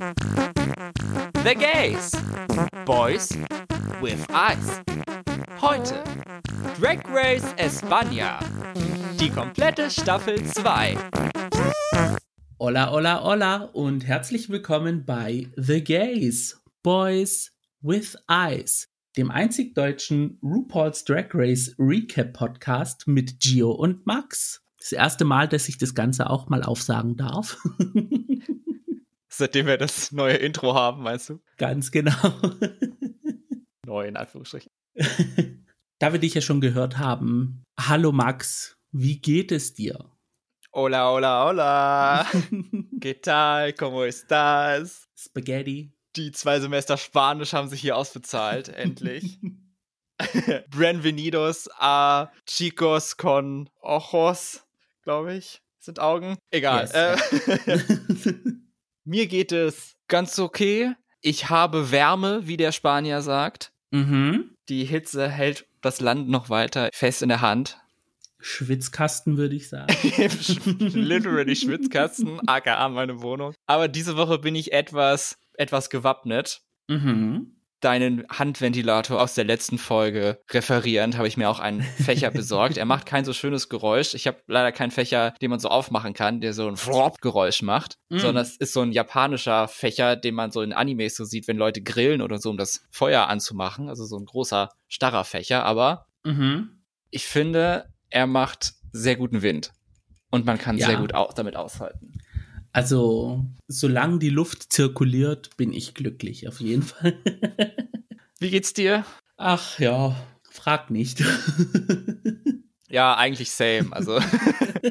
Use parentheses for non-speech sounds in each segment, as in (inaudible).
The Gays. Boys with Eyes. Heute Drag Race España. Die komplette Staffel 2. Hola, hola, hola und herzlich willkommen bei The Gays, Boys with Eyes, dem einzig deutschen RuPaul's Drag Race Recap Podcast mit Gio und Max. Das erste Mal, dass ich das Ganze auch mal aufsagen darf. (laughs) Seitdem wir das neue Intro haben, meinst du? Ganz genau. (laughs) Neu in Anführungsstrichen. da wir dich ja schon gehört haben, hallo Max, wie geht es dir? Hola, hola, hola. (laughs) ¿Qué tal? ¿Cómo estás? Spaghetti. Die zwei Semester Spanisch haben sich hier ausbezahlt, (laughs) endlich. Bienvenidos a chicos con ojos glaube ich, sind Augen. Egal. Yes, äh, mir geht es ganz okay. Ich habe Wärme, wie der Spanier sagt. Mhm. Die Hitze hält das Land noch weiter fest in der Hand. Schwitzkasten, würde ich sagen. (laughs) Literally Schwitzkasten, aka meine Wohnung. Aber diese Woche bin ich etwas, etwas gewappnet. Mhm deinen Handventilator aus der letzten Folge referierend, habe ich mir auch einen Fächer (laughs) besorgt. Er macht kein so schönes Geräusch. Ich habe leider keinen Fächer, den man so aufmachen kann, der so ein Flop-Geräusch macht, mm. sondern es ist so ein japanischer Fächer, den man so in Animes so sieht, wenn Leute grillen oder so, um das Feuer anzumachen. Also so ein großer, starrer Fächer. Aber mhm. ich finde, er macht sehr guten Wind. Und man kann ja. sehr gut auch damit aushalten. Also, solange die Luft zirkuliert, bin ich glücklich, auf jeden Fall. (laughs) Wie geht's dir? Ach ja, frag nicht. (laughs) ja, eigentlich same, also.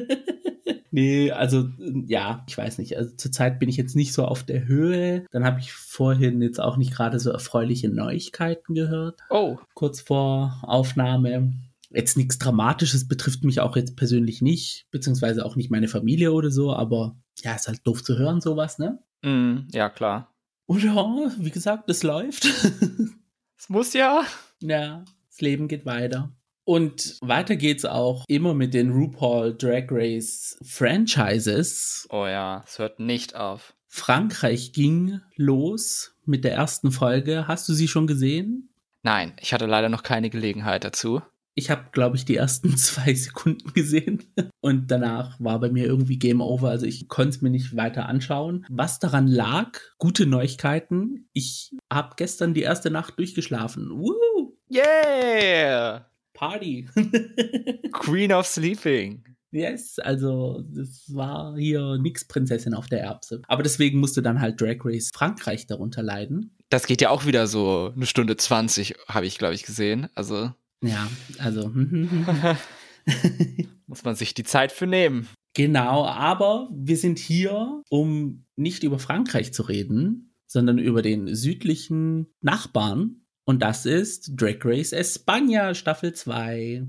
(laughs) nee, also ja, ich weiß nicht. Also zurzeit bin ich jetzt nicht so auf der Höhe. Dann habe ich vorhin jetzt auch nicht gerade so erfreuliche Neuigkeiten gehört. Oh. Kurz vor Aufnahme jetzt nichts Dramatisches betrifft mich auch jetzt persönlich nicht, beziehungsweise auch nicht meine Familie oder so, aber ja, ist halt doof zu hören, sowas, ne? Mm, ja, klar. Und ja, wie gesagt, es läuft. (laughs) Es muss ja. Ja, das Leben geht weiter. Und weiter geht's auch immer mit den RuPaul Drag Race Franchises. Oh ja, es hört nicht auf. Frankreich ging los mit der ersten Folge. Hast du sie schon gesehen? Nein, ich hatte leider noch keine Gelegenheit dazu. Ich habe, glaube ich, die ersten (laughs) zwei Sekunden gesehen und danach war bei mir irgendwie Game Over. Also ich konnte es mir nicht weiter anschauen. Was daran lag, gute Neuigkeiten. Ich habe gestern die erste Nacht durchgeschlafen. Woo! Yeah! Party! (laughs) Queen of Sleeping. Yes, also das war hier nix Prinzessin auf der Erbse. Aber deswegen musste dann halt Drag Race Frankreich darunter leiden. Das geht ja auch wieder so eine Stunde 20, habe ich, glaube ich, gesehen. Also ja, also. (laughs) Muss man sich die Zeit für nehmen. Genau, aber wir sind hier, um nicht über Frankreich zu reden, sondern über den südlichen Nachbarn. Und das ist Drag Race España Staffel 2.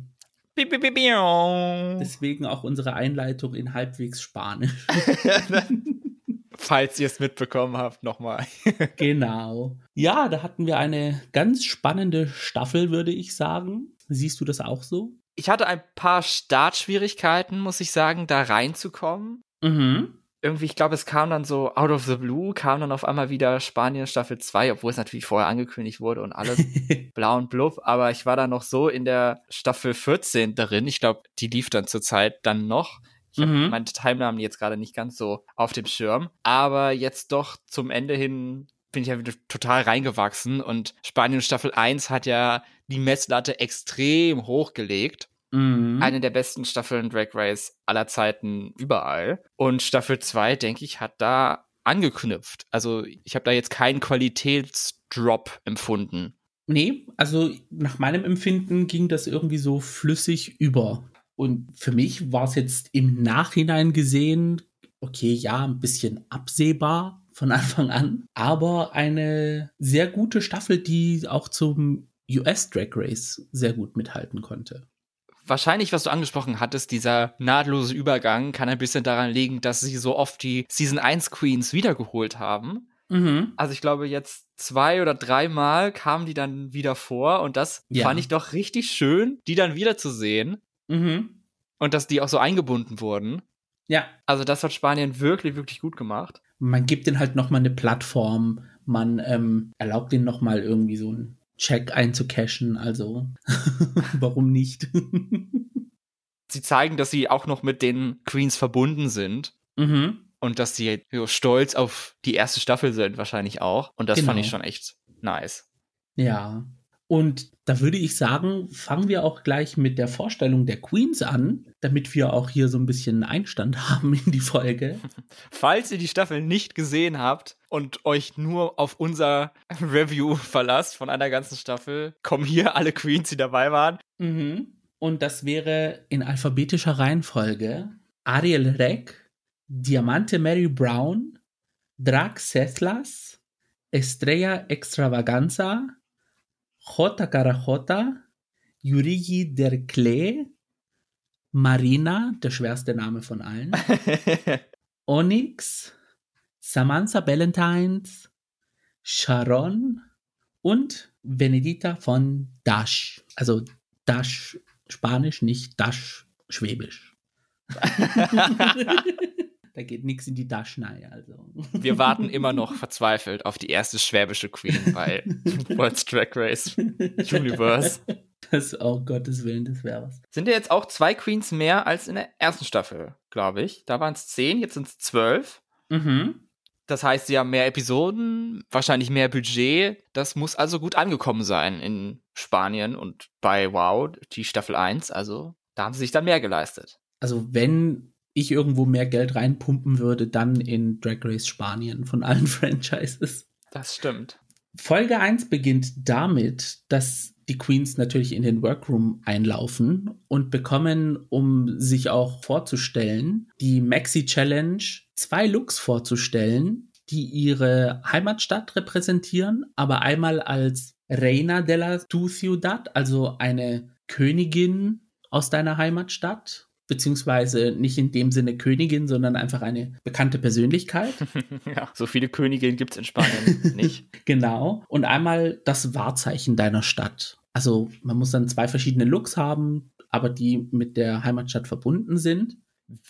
Deswegen auch unsere Einleitung in halbwegs Spanisch. (laughs) Falls ihr es mitbekommen habt, nochmal. (laughs) genau. Ja, da hatten wir eine ganz spannende Staffel, würde ich sagen. Siehst du das auch so? Ich hatte ein paar Startschwierigkeiten, muss ich sagen, da reinzukommen. Mhm. Irgendwie, ich glaube, es kam dann so out of the blue, kam dann auf einmal wieder Spanien Staffel 2, obwohl es natürlich vorher angekündigt wurde und alles (laughs) blau und blub. Aber ich war da noch so in der Staffel 14 darin. Ich glaube, die lief dann zur Zeit dann noch. Ich habe mhm. meine Timeline jetzt gerade nicht ganz so auf dem Schirm. Aber jetzt doch zum Ende hin bin ich ja wieder total reingewachsen und Spanien Staffel 1 hat ja die Messlatte extrem hochgelegt. Mhm. Eine der besten Staffeln Drag Race aller Zeiten überall. Und Staffel 2, denke ich, hat da angeknüpft. Also ich habe da jetzt keinen Qualitätsdrop empfunden. Nee, also nach meinem Empfinden ging das irgendwie so flüssig über. Und für mich war es jetzt im Nachhinein gesehen, okay, ja, ein bisschen absehbar von (laughs) Anfang an, aber eine sehr gute Staffel, die auch zum US Drag Race sehr gut mithalten konnte. Wahrscheinlich, was du angesprochen hattest, dieser nahtlose Übergang kann ein bisschen daran liegen, dass sie so oft die Season 1 Queens wiedergeholt haben. Mhm. Also ich glaube, jetzt zwei oder dreimal kamen die dann wieder vor und das ja. fand ich doch richtig schön, die dann wiederzusehen. Mhm. Und dass die auch so eingebunden wurden. Ja. Also das hat Spanien wirklich, wirklich gut gemacht. man gibt ihnen halt nochmal eine Plattform, man ähm, erlaubt ihnen nochmal irgendwie so einen Check einzucachen, also (laughs) warum nicht? sie zeigen, dass sie auch noch mit den Queens verbunden sind. Mhm. Und dass sie so stolz auf die erste Staffel sind, wahrscheinlich auch. Und das Genau. fand ich schon echt nice. Ja. Und da würde ich sagen, fangen wir auch gleich mit der Vorstellung der Queens an, damit wir auch hier so ein bisschen Einstand (laughs) haben in die Folge. (laughs) Falls ihr die Staffel nicht gesehen habt und euch nur auf unser (laughs) Review verlasst von einer ganzen Staffel, kommen hier alle Queens, die dabei waren. Mhm. Und das wäre in alphabetischer Reihenfolge Ariel Reck, Diamante Mary Brown, Drax Sethlas, Estrella Extravaganza, Jota Carajota, Yurigi Derkle, Marina, der schwerste Name von allen, (laughs) Onyx, Samantha Valentines, Sharon und Benedita von Dash. Also Dash Spanisch, nicht Dash Schwäbisch. (laughs) (laughs) da geht nichts in die Daschnei, also. (laughs) Wir warten immer noch verzweifelt auf die erste schwäbische Queen bei (laughs) World's Drag Race Universe. Das, oh Gottes Willen, das wäre was. Sind ja jetzt auch zwei Queens mehr als in der ersten Staffel, glaube ich. Da waren es zehn, jetzt sind es zwölf. Mhm. Das heißt, sie haben mehr Episoden, wahrscheinlich mehr Budget. Das muss also gut angekommen sein in Spanien und bei Wow, die Staffel 1. Also da haben sie sich dann mehr geleistet. Also, wenn ich irgendwo mehr Geld reinpumpen würde, dann in Drag Race Spanien von allen (laughs) Franchises. Das stimmt. Folge 1 beginnt damit, dass die Queens natürlich in den Workroom einlaufen und bekommen, um sich auch vorzustellen, die Maxi Challenge zwei Looks vorzustellen, die ihre Heimatstadt repräsentieren, aber einmal als Reina de la tu ciudad, also eine Königin aus deiner Heimatstadt, beziehungsweise nicht in dem Sinne Königin, sondern einfach eine bekannte Persönlichkeit. (laughs) ja, so viele Königinnen gibt es in Spanien (laughs) nicht. Genau. Und einmal das Wahrzeichen deiner Stadt. Also man muss dann zwei verschiedene Looks haben, aber die mit der Heimatstadt verbunden sind.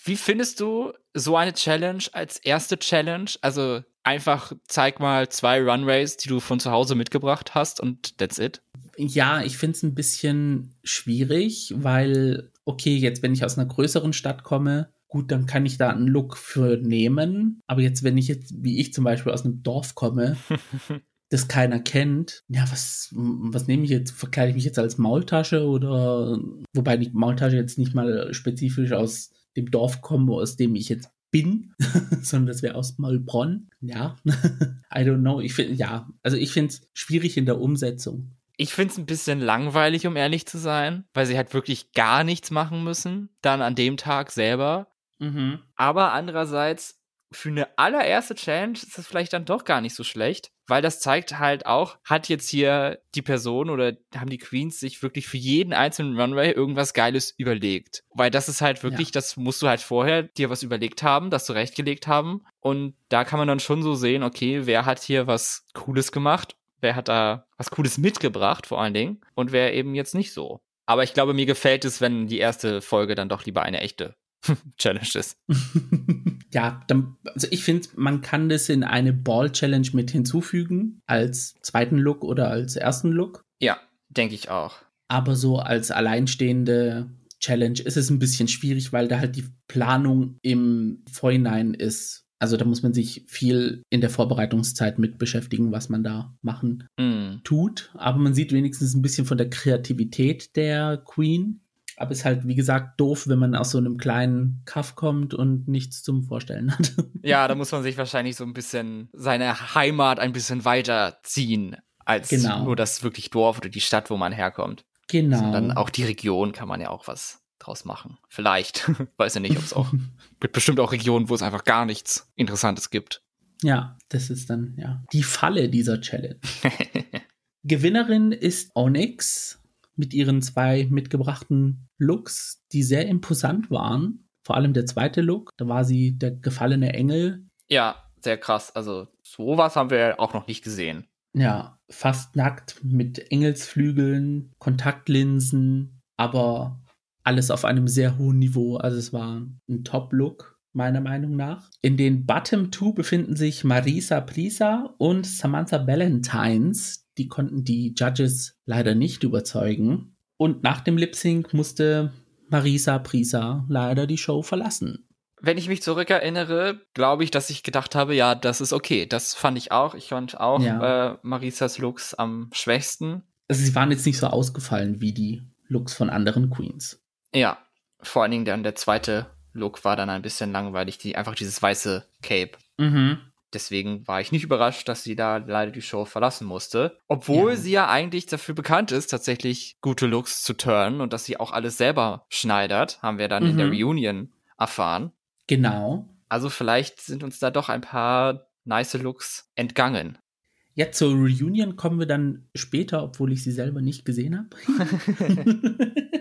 Wie findest du so eine Challenge als erste Challenge? Also einfach zeig mal zwei Runways, die du von zu Hause mitgebracht hast und that's it. Ja, ich finde es ein bisschen schwierig, weil, okay, jetzt wenn ich aus einer größeren Stadt komme, gut, dann kann ich da einen Look für nehmen. Aber jetzt, wenn ich jetzt, wie ich zum Beispiel aus einem Dorf komme, (laughs) das keiner kennt, ja, was, was nehme ich jetzt? Verkleide ich mich jetzt als Maultasche oder, wobei die Maultasche jetzt nicht mal spezifisch aus dem Dorf komme, aus dem ich jetzt bin, (laughs) sondern das wäre aus Maulbronn. Ja, (laughs) I don't know. Ich finde, ja, also ich finde es schwierig in der Umsetzung. Ich finde es ein bisschen langweilig, um ehrlich zu sein, weil sie halt wirklich gar nichts machen müssen, dann an dem Tag selber. Mhm. Aber andererseits, für eine allererste Challenge ist das vielleicht dann doch gar nicht so schlecht, weil das zeigt halt auch, hat jetzt hier die Person oder haben die Queens sich wirklich für jeden einzelnen Runway irgendwas Geiles überlegt. Weil das ist halt wirklich, Ja. das musst du halt vorher dir was überlegt haben, das zurechtgelegt haben. Und da kann man dann schon so sehen, okay, wer hat hier was Cooles gemacht, wer hat da was Cooles mitgebracht vor allen Dingen und wer eben jetzt nicht so. Aber ich glaube, mir gefällt es, wenn die erste Folge dann doch lieber eine echte (laughs) Challenge ist. (laughs) ja, dann, also ich finde, man kann das in eine Ball-Challenge mit hinzufügen, als zweiten Look oder als ersten Look. Ja, denke ich auch. Aber so als alleinstehende Challenge ist es ein bisschen schwierig, weil da halt die Planung im Vorhinein ist. Also da muss man sich viel in der Vorbereitungszeit mit beschäftigen, was man da machen Hm. tut. Aber man sieht wenigstens ein bisschen von der Kreativität der Queen. Aber ist halt, wie gesagt, doof, wenn man aus so einem kleinen Kaff kommt und nichts zum Vorstellen hat. (laughs) Ja, da muss man sich wahrscheinlich so ein bisschen seine Heimat ein bisschen weiterziehen, als Genau. nur das wirklich Dorf oder die Stadt, wo man herkommt. genau. Sondern auch die Region kann man ja auch was draus machen. Vielleicht. (laughs) Weiß ja nicht, ob es auch. (laughs) gibt bestimmt auch Regionen, wo es einfach gar nichts Interessantes gibt. Ja, das ist dann, ja, die Falle dieser Challenge. (laughs) Gewinnerin ist Onyx mit ihren zwei mitgebrachten Looks, die sehr imposant waren. Vor allem der zweite Look, da war sie der gefallene Engel. ja, sehr krass. Also, sowas haben wir ja auch noch nicht gesehen. Ja, fast nackt mit Engelsflügeln, Kontaktlinsen, aber alles auf einem sehr hohen Niveau. Also es war ein Top-Look. meiner Meinung nach. In den Bottom Two befinden sich Marisa Prisa und Samantha Valentines. Die konnten die Judges leider nicht überzeugen. Und nach dem Lip Sync musste Marisa Prisa leider die Show verlassen. Wenn ich mich zurückerinnere, glaube ich, dass ich gedacht habe, ja, das ist okay. Das fand ich auch. Ich fand auch ja. äh, Marisas Looks am schwächsten. Also sie waren jetzt nicht so ausgefallen wie die Looks von anderen Queens. Ja, vor allen Dingen dann der zweite Look war dann ein bisschen langweilig, die, einfach dieses weiße Cape. Mhm. Deswegen war ich nicht überrascht, dass sie da leider die Show verlassen musste. Obwohl ja. sie ja eigentlich dafür bekannt ist, tatsächlich gute Looks zu turnen und dass sie auch alles selber schneidert, haben wir dann mhm. in der mhm. Reunion erfahren. Genau. Also vielleicht sind uns da doch ein paar nice Looks entgangen. Ja, zur Reunion kommen wir dann später, obwohl ich sie selber nicht gesehen habe. (laughs) (laughs)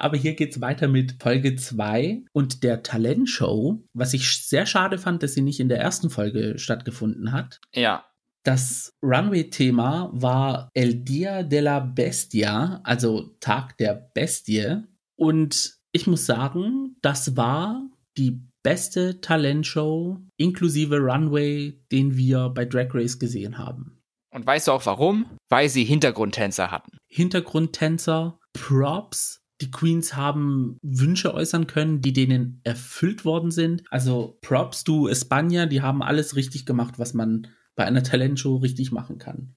Aber hier geht es weiter mit Folge 2 und der Talentshow, was ich sehr schade fand, dass sie nicht in der ersten Folge stattgefunden hat. Ja. Das Runway-Thema war El Dia de la Bestia, also Tag der Bestie. Und ich muss sagen, das war die beste Talentshow inklusive Runway, den wir bei Drag Race gesehen haben. Und weißt du auch warum? Weil sie Hintergrundtänzer hatten. Hintergrundtänzer, Props, die Queens haben Wünsche äußern können, die denen erfüllt worden sind. Also Props to Espana, die haben alles richtig gemacht, was man bei einer Talentshow richtig machen kann.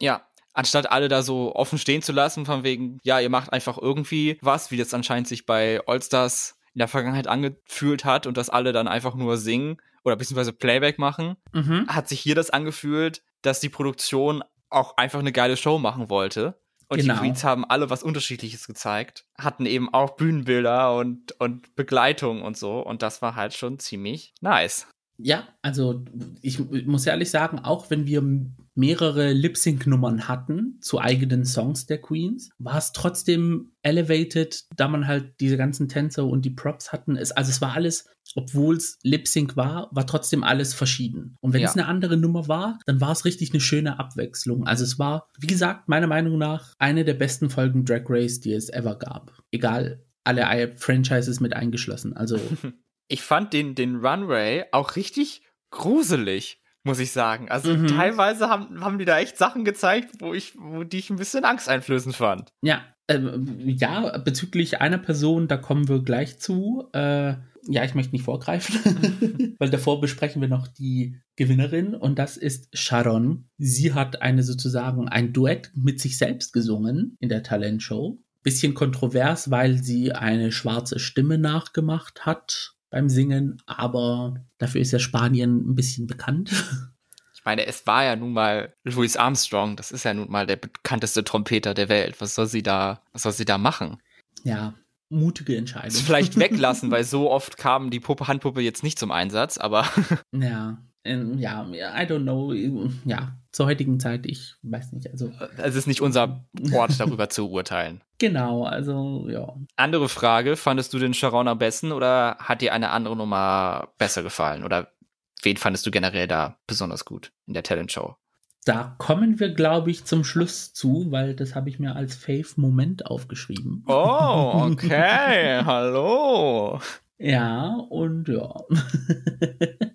Ja, anstatt alle da so offen stehen zu lassen, von wegen, ja, ihr macht einfach irgendwie was, wie das anscheinend sich bei Allstars in der Vergangenheit angefühlt hat und dass alle dann einfach nur singen oder beziehungsweise Playback machen, mhm. hat sich hier das angefühlt, dass die Produktion auch einfach eine geile Show machen wollte. Und genau. die Queens haben alle was Unterschiedliches gezeigt, hatten eben auch Bühnenbilder und, und Begleitung und so. Und das war halt schon ziemlich nice. Ja, also ich muss ehrlich sagen, auch wenn wir mehrere Lip-Sync-Nummern hatten zu eigenen Songs der Queens, war es trotzdem elevated, da man halt diese ganzen Tänzer und die Props hatten. Es, also es war alles, obwohl es Lip-Sync war, war trotzdem alles verschieden. Und wenn ja. es eine andere Nummer war, dann war es richtig eine schöne Abwechslung. Also es war, wie gesagt, meiner Meinung nach eine der besten Folgen Drag Race, die es ever gab. Egal, alle Franchises mit eingeschlossen. Also (laughs) ich fand den, den Runway auch richtig gruselig, muss ich sagen. Also mhm. teilweise haben, haben die da echt Sachen gezeigt, wo ich, wo die ich ein bisschen angsteinflößend fand. Ja, ähm, ja, bezüglich einer Person, da kommen wir gleich zu. Äh, ja, ich möchte nicht vorgreifen, (laughs) weil davor besprechen wir noch die Gewinnerin und das ist Sharon. Sie hat eine sozusagen ein Duett mit sich selbst gesungen in der Talentshow. Bisschen kontrovers, weil sie eine schwarze Stimme nachgemacht hat beim Singen, aber dafür ist ja Spanien ein bisschen bekannt. Ich meine, es war ja nun mal Louis Armstrong, das ist ja nun mal der bekannteste Trompeter der Welt. Was soll sie da, was soll sie da machen? Ja, mutige Entscheidung. Vielleicht (laughs) weglassen, weil so oft kam die Puppe, Handpuppe jetzt nicht zum Einsatz, aber. ja, ja, I don't know. Ja, zur heutigen Zeit, ich weiß nicht. Also, es ist nicht unser Ort, darüber zu urteilen. (laughs) Genau, also ja. Andere Frage: Fandest du den Sharon am besten oder hat dir eine andere Nummer besser gefallen? Oder wen fandest du generell da besonders gut in der Talent-Show? Da kommen wir, glaube ich, zum Schluss zu, weil das habe ich mir als Fave-Moment aufgeschrieben. Oh, (laughs) okay. Hallo. Ja, und ja. (laughs)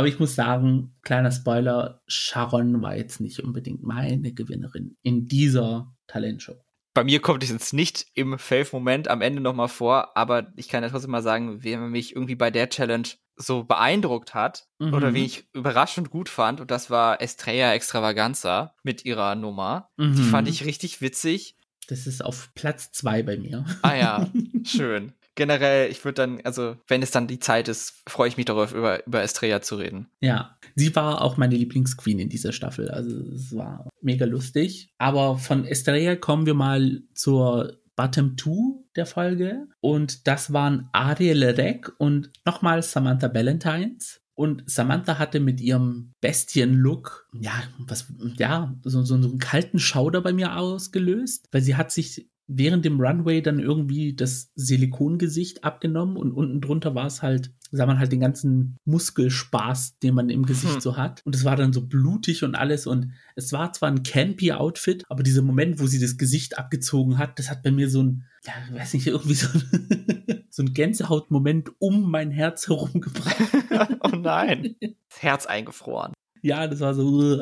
Aber ich muss sagen, kleiner Spoiler, Sharon war jetzt nicht unbedingt meine Gewinnerin in dieser Talentshow. Bei mir kommt es jetzt nicht im Fave-Moment am Ende nochmal vor, aber ich kann ja trotzdem mal sagen, wer mich irgendwie bei der Challenge so beeindruckt hat mhm. oder wie ich überraschend gut fand, und das war Estrella Extravaganza mit ihrer Nummer. Mhm. Die fand ich richtig witzig. Das ist auf Platz zwei bei mir. Ah ja, (laughs) schön generell, ich würde dann, also wenn es dann die Zeit ist, freue ich mich darauf, über, über Estrella zu reden. Ja, sie war auch meine Lieblingsqueen in dieser Staffel. Also es war mega lustig. Aber von Estrella kommen wir mal zur Bottom 2 der Folge. Und das waren Ariel Reck und nochmal Samantha Valentines. Und Samantha hatte mit ihrem Bestien-Look, ja, was, ja, so, so einen kalten Schauder bei mir ausgelöst, weil sie hat sich während dem Runway dann irgendwie das Silikongesicht abgenommen und unten drunter war es halt, sah man halt den ganzen Muskelspaß, den man im Gesicht hm. so hat. Und es war dann so blutig und alles. Und es war zwar ein campy Outfit, aber dieser Moment, wo sie das Gesicht abgezogen hat, das hat bei mir so ein ja, ich weiß nicht, irgendwie so, (laughs) so ein Gänsehautmoment um mein Herz herum gebracht. (laughs) oh nein. (laughs) Das Herz eingefroren. Ja, das war so.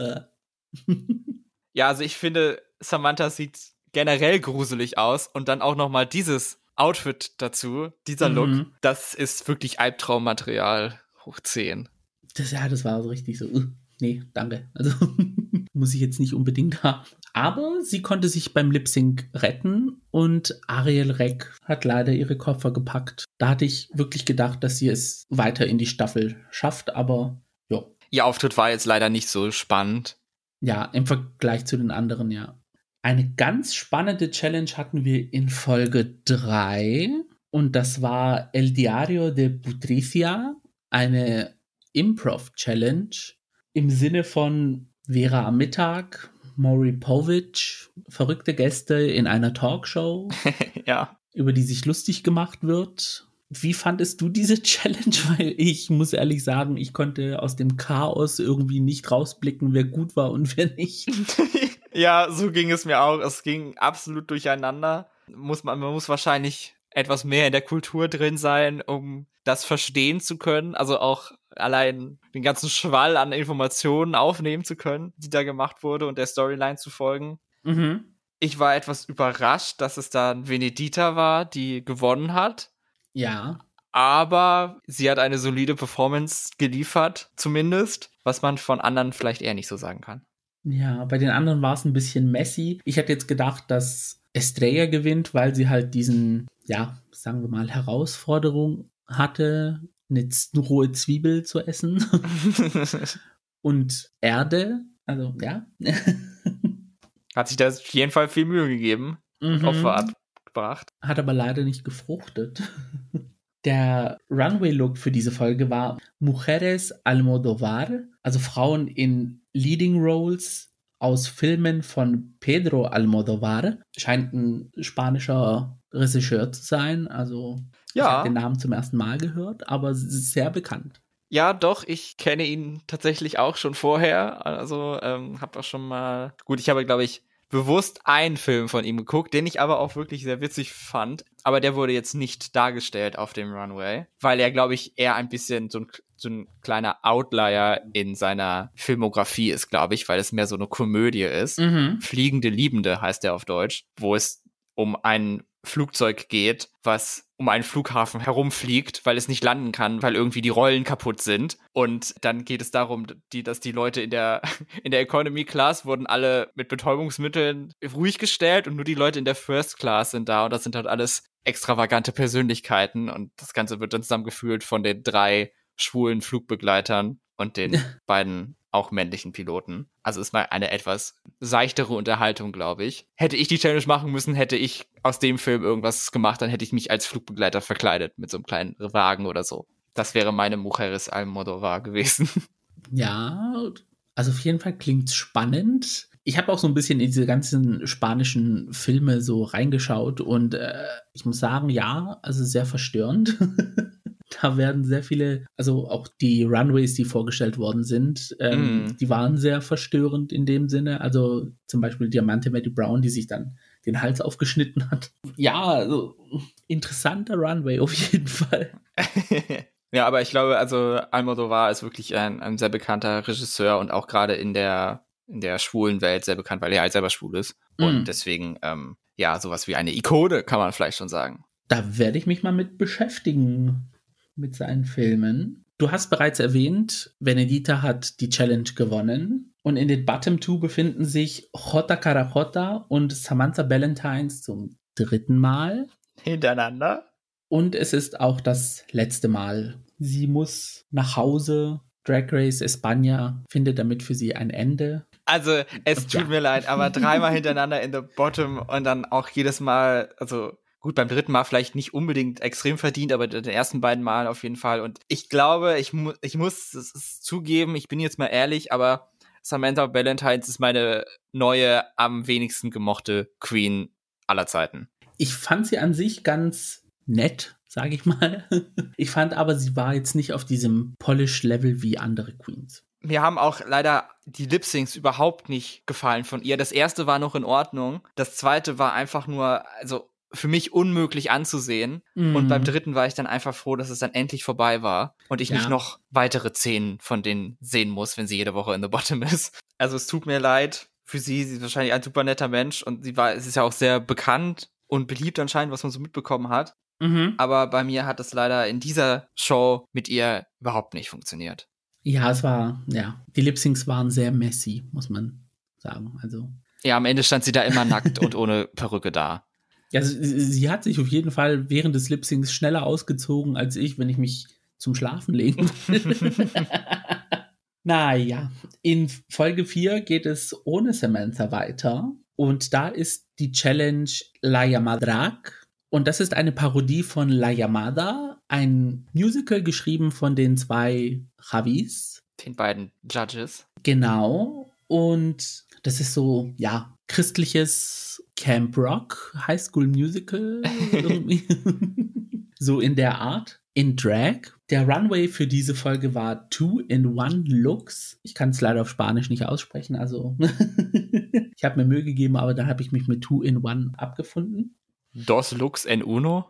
Ja, also ich finde, Samantha sieht generell gruselig aus und dann auch noch mal dieses Outfit dazu, dieser Look, mhm. das ist wirklich Albtraummaterial hoch 10. Das, ja, das war so richtig so, uh, nee, danke. Also (laughs) muss ich jetzt nicht unbedingt haben. Aber sie konnte sich beim Lip Sync retten und Ariel Reck hat leider ihre Koffer gepackt. Da hatte ich wirklich gedacht, dass sie es weiter in die Staffel schafft, aber ja. Ihr Auftritt war jetzt leider nicht so spannend. Ja, im Vergleich zu den anderen, ja. Eine ganz spannende Challenge hatten wir in Folge 3 und das war El Diario de Putricia, eine Improv-Challenge im Sinne von Vera am Mittag, Maury Povich, verrückte Gäste in einer Talkshow, (laughs) ja. über die sich lustig gemacht wird. Wie fandest du diese Challenge? (laughs) Weil ich muss ehrlich sagen, ich konnte aus dem Chaos irgendwie nicht rausblicken, wer gut war und wer nicht. (laughs) ja, so ging es mir auch. Es ging absolut durcheinander. Muss man, man muss wahrscheinlich etwas mehr in der Kultur drin sein, um das verstehen zu können. Also auch allein den ganzen Schwall an Informationen aufnehmen zu können, die da gemacht wurde und der Storyline zu folgen. Mhm. Ich war etwas überrascht, dass es dann Venedita war, die gewonnen hat. Ja. Aber sie hat eine solide Performance geliefert, zumindest, was man von anderen vielleicht eher nicht so sagen kann. Ja, bei den anderen war es ein bisschen messy. Ich hätte jetzt gedacht, dass Estrella gewinnt, weil sie halt diesen, ja, sagen wir mal, Herausforderung hatte, eine rohe Zwiebel zu essen. (laughs) und Erde, also ja. (laughs) Hat sich da auf jeden Fall viel Mühe gegeben. Mhm. Opfer abgebracht. Hat aber leider nicht gefruchtet. (laughs) Der Runway-Look für diese Folge war Mujeres Almodovar, also Frauen in Leading Roles aus Filmen von Pedro Almodovar. Scheint ein spanischer Regisseur zu sein, also ja. Ich habe den Namen zum ersten Mal gehört, aber sehr bekannt. Ja, doch, ich kenne ihn tatsächlich auch schon vorher. Also ähm, habe auch schon mal. Gut, ich habe, glaube ich, bewusst einen Film von ihm geguckt, den ich aber auch wirklich sehr witzig fand. Aber der wurde jetzt nicht dargestellt auf dem Runway, weil er, glaube ich, eher ein bisschen so ein, so ein kleiner Outlier in seiner Filmografie ist, glaube ich, weil es mehr so eine Komödie ist. Mhm. Fliegende Liebende heißt er auf Deutsch, wo es um ein Flugzeug geht, was um einen Flughafen herumfliegt, weil es nicht landen kann, weil irgendwie die Rollen kaputt sind. Und dann geht es darum, die, dass die Leute in der, (laughs) in der Economy Class wurden alle mit Betäubungsmitteln ruhig gestellt und nur die Leute in der First Class sind da. Und das sind halt alles extravagante Persönlichkeiten. Und das Ganze wird dann zusammengeführt von den drei schwulen Flugbegleitern und den (laughs) beiden auch männlichen Piloten. Also es war eine etwas seichtere Unterhaltung, glaube ich. Hätte ich die Challenge machen müssen, hätte ich aus dem Film irgendwas gemacht, dann hätte ich mich als Flugbegleiter verkleidet mit so einem kleinen Wagen oder so. Das wäre meine Mujeres Almodovar gewesen. (laughs) Ja, also auf jeden Fall klingt spannend. Ich habe auch so ein bisschen in diese ganzen spanischen Filme so reingeschaut und äh, ich muss sagen, ja, also sehr verstörend. (laughs) Da werden sehr viele, also auch die Runways, die vorgestellt worden sind, ähm, mm. die waren sehr verstörend in dem Sinne. Also zum Beispiel Diamante Matty Brown, die sich dann den Hals aufgeschnitten hat. Ja, also interessanter Runway auf jeden Fall. (laughs) ja, aber ich glaube, also Almodovar ist wirklich ein, ein sehr bekannter Regisseur und auch gerade in der in der schwulen Welt sehr bekannt, weil er halt selber schwul ist. Mm. Und deswegen, ähm, ja, sowas wie eine Ikone, kann man vielleicht schon sagen. Da werde ich mich mal mit beschäftigen mit seinen Filmen. Du hast bereits erwähnt, Benedita hat die Challenge gewonnen. Und in den Bottom Two befinden sich Jota Carajota und Samantha Valentines zum dritten Mal. Hintereinander. Und es ist auch das letzte Mal. Sie muss nach Hause. Drag Race España findet damit für sie ein Ende. Also, es tut ja. mir leid, aber dreimal hintereinander in the Bottom und dann auch jedes Mal, also Gut, beim dritten Mal vielleicht nicht unbedingt extrem verdient, aber den ersten beiden Mal auf jeden Fall. Und ich glaube, ich, mu ich muss es zugeben, ich bin jetzt mal ehrlich, aber Samantha Valentines ist meine neue, am wenigsten gemochte Queen aller Zeiten. Ich fand sie an sich ganz nett, sage ich mal. (laughs) Ich fand aber, sie war jetzt nicht auf diesem Polish-Level wie andere Queens. Mir haben auch leider die Lip-Syncs überhaupt nicht gefallen von ihr. Das erste war noch in Ordnung. Das zweite war einfach nur, also für mich unmöglich anzusehen. Mhm. Und beim dritten war ich dann einfach froh, dass es dann endlich vorbei war und ich Ja. nicht noch weitere Szenen von denen sehen muss, wenn sie jede Woche in The Bottom (laughs) ist. Also es tut mir leid für sie. Sie ist wahrscheinlich ein super netter Mensch und sie war, es ist ja auch sehr bekannt und beliebt anscheinend, was man so mitbekommen hat. Mhm. Aber bei mir hat es leider in dieser Show mit ihr überhaupt nicht funktioniert. Ja, es war, ja, die Lip-Syncs waren sehr messy, muss man sagen. Also, Ja, am Ende stand sie da immer nackt und ohne Perücke da. Ja, sie, sie hat sich auf jeden Fall während des Lip-Syncs schneller ausgezogen als ich, wenn ich mich zum Schlafen legen. (laughs) naja, in Folge 4 geht es ohne Samantha weiter. Und da ist die Challenge La Llamadrak. Und das ist eine Parodie von La Llamada, ein Musical geschrieben von den zwei Javis. Den beiden Judges. Genau. Und das ist so, ja, christliches Camp Rock, High School Musical. irgendwie. (laughs) so in der Art. In Drag. Der Runway für diese Folge war Two in One Looks. Ich kann es leider auf Spanisch nicht aussprechen, also (laughs) ich habe mir Mühe gegeben, aber da habe ich mich mit Two in One abgefunden. Dos Lux en Uno.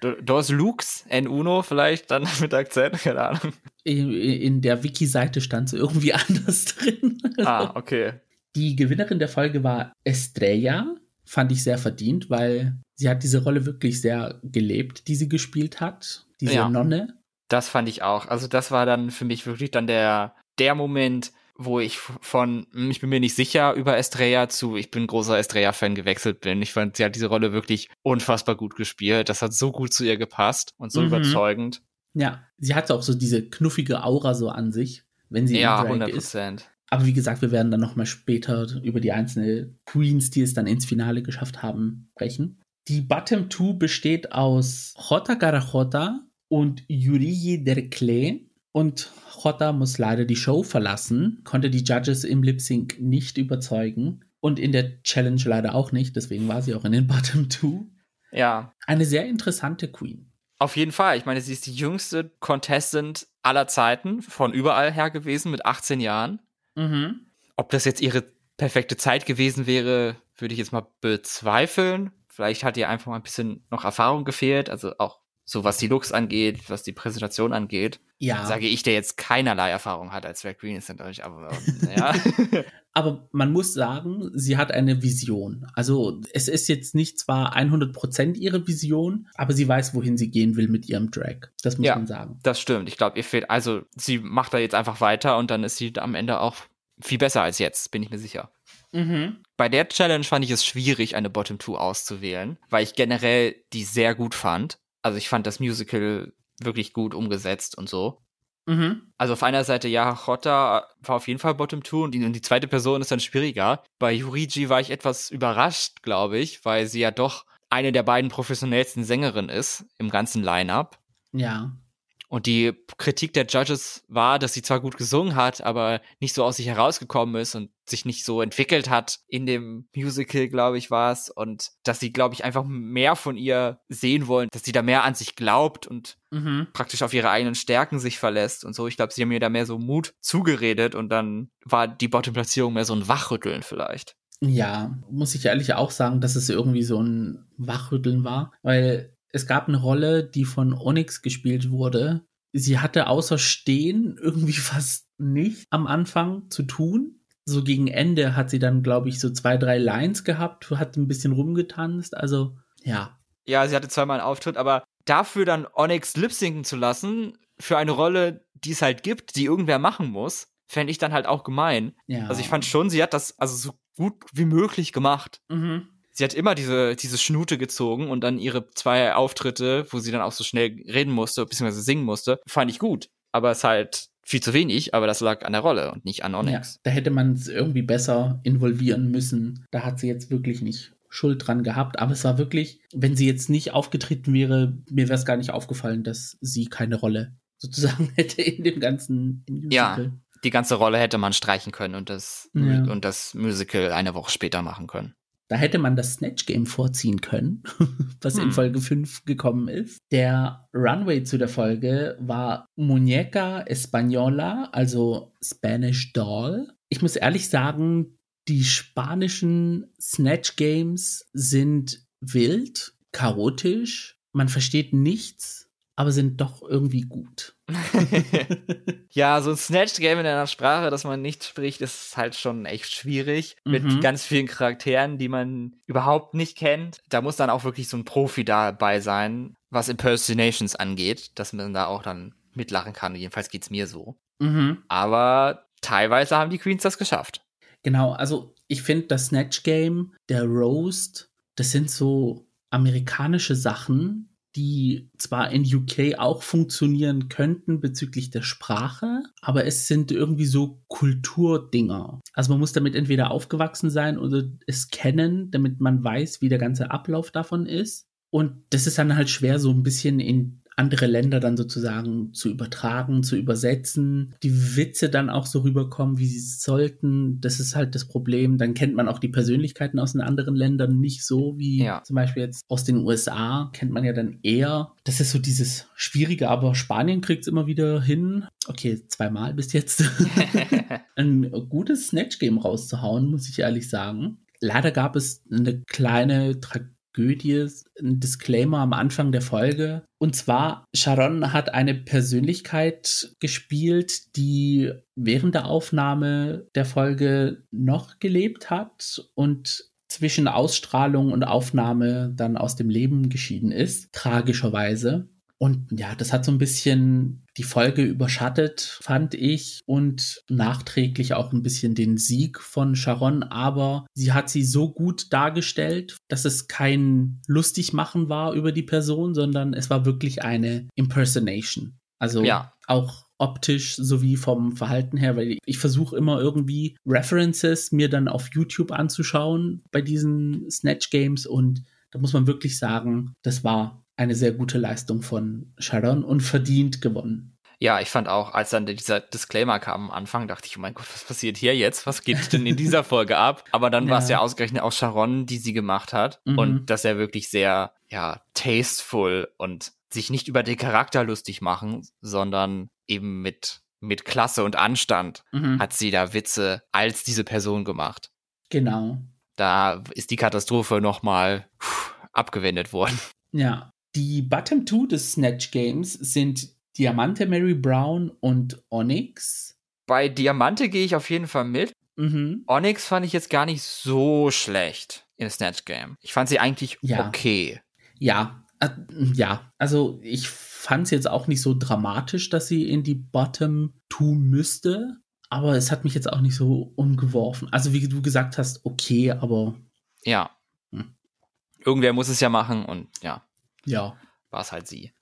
Do- Dos Lux en Uno vielleicht dann (laughs) mit Akzent, keine Ahnung. In, in der Wiki-Seite stand so irgendwie anders drin. Ah, okay. Die Gewinnerin der Folge war Estrella. Fand ich sehr verdient, weil sie hat diese Rolle wirklich sehr gelebt, die sie gespielt hat. Diese Ja. Nonne. Das fand ich auch. Also das war dann für mich wirklich dann der, der Moment, wo ich von, hm, ich bin mir nicht sicher über Estrella zu, ich bin großer Estrella-Fan gewechselt bin. Ich fand, sie hat diese Rolle wirklich unfassbar gut gespielt. Das hat so gut zu ihr gepasst und so Mhm. überzeugend. Ja, sie hatte auch so diese knuffige Aura so an sich, wenn sie Ja, in Drag 100 ist. Prozent. Aber wie gesagt, wir werden dann noch mal später über die einzelnen Queens, die es dann ins Finale geschafft haben, sprechen. Die Bottom Two besteht aus Jota Garajota und Yuriyi Derkle. Und Jota muss leider die Show verlassen, konnte die Judges im Lip Sync nicht überzeugen und in der Challenge leider auch nicht, deswegen war sie auch in den (laughs) Bottom Two. Ja, Eine sehr interessante Queen. Auf jeden Fall. Ich meine, sie ist die jüngste Contestant aller Zeiten, von überall her gewesen, mit 18 Jahren. Mhm. Ob das jetzt ihre perfekte Zeit gewesen wäre, würde ich jetzt mal bezweifeln. Vielleicht hat ihr einfach mal ein bisschen noch Erfahrung gefehlt, also auch so was die Looks angeht, was die Präsentation angeht. Ja. Sage ich, der jetzt keinerlei Erfahrung hat als Drag Queen ist natürlich, aber (laughs) ja. (laughs) Aber man muss sagen, sie hat eine Vision. Also es ist jetzt nicht zwar 100% ihre Vision, aber sie weiß, wohin sie gehen will mit ihrem Drag. Das muss Ja. man sagen. das stimmt. Ich glaube, ihr fehlt, also sie macht da jetzt einfach weiter und dann ist sie am Ende auch viel besser als jetzt, bin ich mir sicher. Mhm. Bei der Challenge fand ich es schwierig, eine Bottom Two auszuwählen, weil ich generell die sehr gut fand. Also ich fand das Musical wirklich gut umgesetzt und so. Mhm. Also auf einer Seite, ja, Jota war auf jeden Fall Bottom Two und die, und die zweite Person ist dann schwieriger. Bei Yurigi war ich etwas überrascht, glaube ich, weil sie ja doch eine der beiden professionellsten Sängerinnen ist im ganzen Line-Up. Ja. Und die Kritik der Judges war, dass sie zwar gut gesungen hat, aber nicht so aus sich herausgekommen ist und sich nicht so entwickelt hat in dem Musical, glaube ich, war es. Und dass sie, glaube ich, einfach mehr von ihr sehen wollen, dass sie da mehr an sich glaubt und Mhm. praktisch auf ihre eigenen Stärken sich verlässt und so. Ich glaube, sie haben mir da mehr so Mut zugeredet und dann war die Bottom-Platzierung mehr so ein Wachrütteln vielleicht. Ja, muss ich ehrlich auch sagen, dass es irgendwie so ein Wachrütteln war, weil es gab eine Rolle, die von Onyx gespielt wurde. Sie hatte außer Stehen irgendwie (laughs) fast nicht am Anfang zu tun. So gegen Ende hat sie dann, glaube ich, so zwei, drei Lines gehabt, hat ein bisschen rumgetanzt. Also, ja. Ja, sie hatte zweimal einen Auftritt, aber dafür dann Onyx lip-sinken zu lassen, für eine Rolle, die es halt gibt, die irgendwer machen muss, fände ich dann halt auch gemein. ja. Also ich fand schon, sie hat das also so gut wie möglich gemacht. Mhm. Sie hat immer diese, diese Schnute gezogen und dann ihre zwei Auftritte, wo sie dann auch so schnell reden musste, beziehungsweise singen musste, fand ich gut. Aber es ist halt viel zu wenig, aber das lag an der Rolle und nicht an Ja, Onyx. da hätte man es irgendwie besser involvieren müssen. Da hat sie jetzt wirklich nicht Schuld dran gehabt. Aber es war wirklich, wenn sie jetzt nicht aufgetreten wäre, mir wäre es gar nicht aufgefallen, dass sie keine Rolle (laughs) sozusagen hätte in dem ganzen Musical. Die ganze Rolle hätte man streichen können und das, Ja. und das Musical eine Woche später machen können. Da hätte man das Snatch Game vorziehen können, (laughs) was in Hm. Folge 5 gekommen ist. Der Runway zu der Folge war Muñeca Española, also Spanish Doll. Ich muss ehrlich sagen, die spanischen Snatch Games sind wild, chaotisch, man versteht nichts, aber sind doch irgendwie gut. (laughs) ja, so ein Snatch-Game in einer Sprache, das man nicht spricht, ist halt schon echt schwierig. Mhm. Mit ganz vielen Charakteren, die man überhaupt nicht kennt. Da muss dann auch wirklich so ein Profi dabei sein, was Impersonations angeht, dass man da auch dann mitlachen kann. Jedenfalls geht's mir so. Mhm. Aber teilweise haben die Queens das geschafft. Genau, also ich finde das Snatch Game, der Roast, das sind so amerikanische Sachen, die zwar in UK auch funktionieren könnten bezüglich der Sprache, aber es sind irgendwie so Kulturdinger. Also man muss damit entweder aufgewachsen sein oder es kennen, damit man weiß, wie der ganze Ablauf davon ist. Und das ist dann halt schwer, so ein bisschen in andere Länder dann sozusagen zu übertragen, zu übersetzen, die Witze dann auch so rüberkommen, wie sie sollten. Das ist halt das Problem. Dann kennt man auch die Persönlichkeiten aus den anderen Ländern nicht so wie ja. zum Beispiel jetzt aus den USA kennt man ja dann eher. Das ist so dieses Schwierige, aber Spanien kriegt es immer wieder hin. Okay, zweimal bis jetzt. (laughs) (laughs) ein gutes Snatch-Game rauszuhauen, muss ich ehrlich sagen. Leider gab es eine kleine Tragödie Tragödie, ein Disclaimer am Anfang der Folge. Und zwar, Sharon hat eine Persönlichkeit gespielt, die während der Aufnahme der Folge noch gelebt hat und zwischen Ausstrahlung und Aufnahme dann aus dem Leben geschieden ist, tragischerweise. Und ja, das hat so ein bisschen die Folge überschattet, fand ich, und nachträglich auch ein bisschen den Sieg von Sharon. Aber sie hat sie so gut dargestellt, dass es kein lustig machen war über die Person, sondern es war wirklich eine Impersonation. Also ja. auch optisch sowie vom Verhalten her, weil ich versuche immer irgendwie References mir dann auf YouTube anzuschauen bei diesen Snatch Games und da muss man wirklich sagen, das war eine sehr gute Leistung von Sharon und verdient gewonnen. Ja, ich fand auch, als dann dieser Disclaimer kam am Anfang, dachte ich, oh mein Gott, was passiert hier jetzt? Was geht denn in dieser (laughs) Folge ab? Aber dann ja. war es ja ausgerechnet auch Sharon, die sie gemacht hat. Mhm. Und dass er wirklich sehr, ja, tasteful und sich nicht über den Charakter lustig machen, sondern eben mit, mit Klasse und Anstand mhm. hat sie da Witze als diese Person gemacht. Genau. Da ist die Katastrophe nochmal abgewendet worden. Ja, die Bottom Two des Snatch Games sind Diamante Mary Brown und Onyx. Bei Diamante gehe ich auf jeden Fall mit. Mhm. Onyx fand ich jetzt gar nicht so schlecht im Snatch Game. Ich fand sie eigentlich ja. okay. Ja, äh, ja. Also ich fand es jetzt auch nicht so dramatisch, dass sie in die Bottom Two müsste. Aber es hat mich jetzt auch nicht so umgeworfen. Also wie du gesagt hast, okay, aber. Ja. Hm. Irgendwer muss es ja machen und ja. Ja. War es halt sie.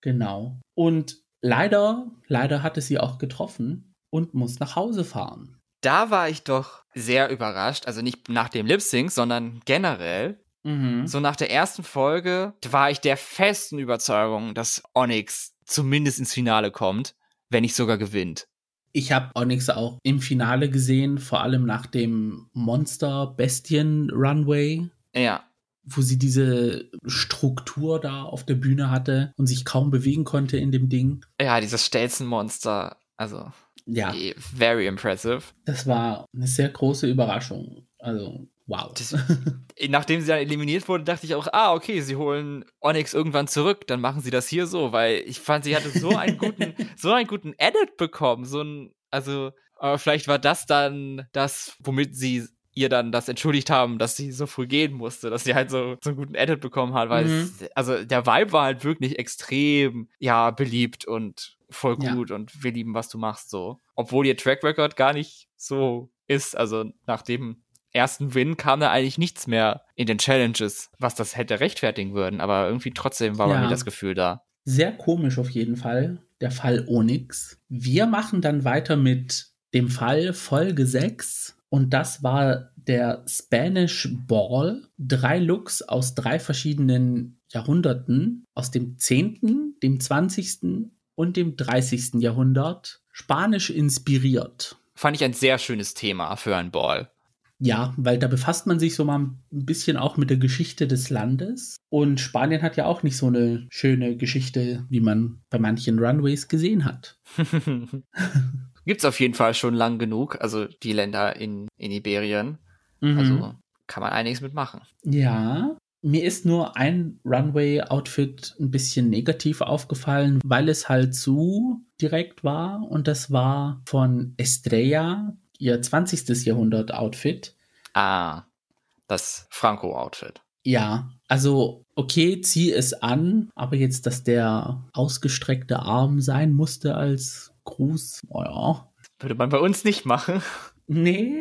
Genau. Und leider, leider hatte sie auch getroffen und muss nach Hause fahren. Da war ich doch sehr überrascht. Also nicht nach dem Lip Sync, sondern generell. Mhm. So nach der ersten Folge war ich der festen Überzeugung, dass Onyx zumindest ins Finale kommt, wenn nicht sogar gewinnt. Ich habe Onyx auch im Finale gesehen, vor allem nach dem Monster Bestien Runway. Ja wo sie diese Struktur da auf der Bühne hatte und sich kaum bewegen konnte in dem Ding. Ja, dieses Stelzenmonster, also ja. Eh, very impressive. Das war eine sehr große Überraschung. Also, wow. Das, (laughs) nachdem sie dann eliminiert wurde, dachte ich auch, ah, okay, sie holen Onyx irgendwann zurück, dann machen sie das hier so, weil ich fand, sie hatte so einen guten, (laughs) so einen guten Edit bekommen, so ein, also, aber vielleicht war das dann das, womit sie ihr dann das entschuldigt haben, dass sie so früh gehen musste, dass sie halt so, so einen guten Edit bekommen hat, weil mhm. es, also der Vibe war halt wirklich extrem, ja, beliebt und voll gut ja. und wir lieben, was du machst, so. Obwohl ihr Track Record gar nicht so ist, also nach dem ersten Win kam da eigentlich nichts mehr in den Challenges, was das hätte rechtfertigen würden, aber irgendwie trotzdem war ja. bei mir das Gefühl da. Sehr komisch auf jeden Fall, der Fall Onyx. Wir machen dann weiter mit dem Fall Folge 6 und das war der Spanish Ball. Drei Looks aus drei verschiedenen Jahrhunderten, aus dem 10., dem 20. und dem 30. Jahrhundert, spanisch inspiriert. Fand ich ein sehr schönes Thema für ein Ball. Ja, weil da befasst man sich so mal ein bisschen auch mit der Geschichte des Landes. Und Spanien hat ja auch nicht so eine schöne Geschichte, wie man bei manchen Runways gesehen hat. (laughs) Gibt's auf jeden Fall schon lang genug, also die Länder in, in Iberien. Mhm. Also kann man einiges mitmachen. Ja, Mir ist nur ein Runway-Outfit ein bisschen negativ aufgefallen, weil es halt zu direkt war. Und das war von Estrella, ihr 20. Jahrhundert-Outfit. Ah, das Franco-Outfit. Ja, also okay, zieh es an, aber jetzt, dass der ausgestreckte Arm sein musste als Gruß, oh ja. Würde man bei uns nicht machen. Nee,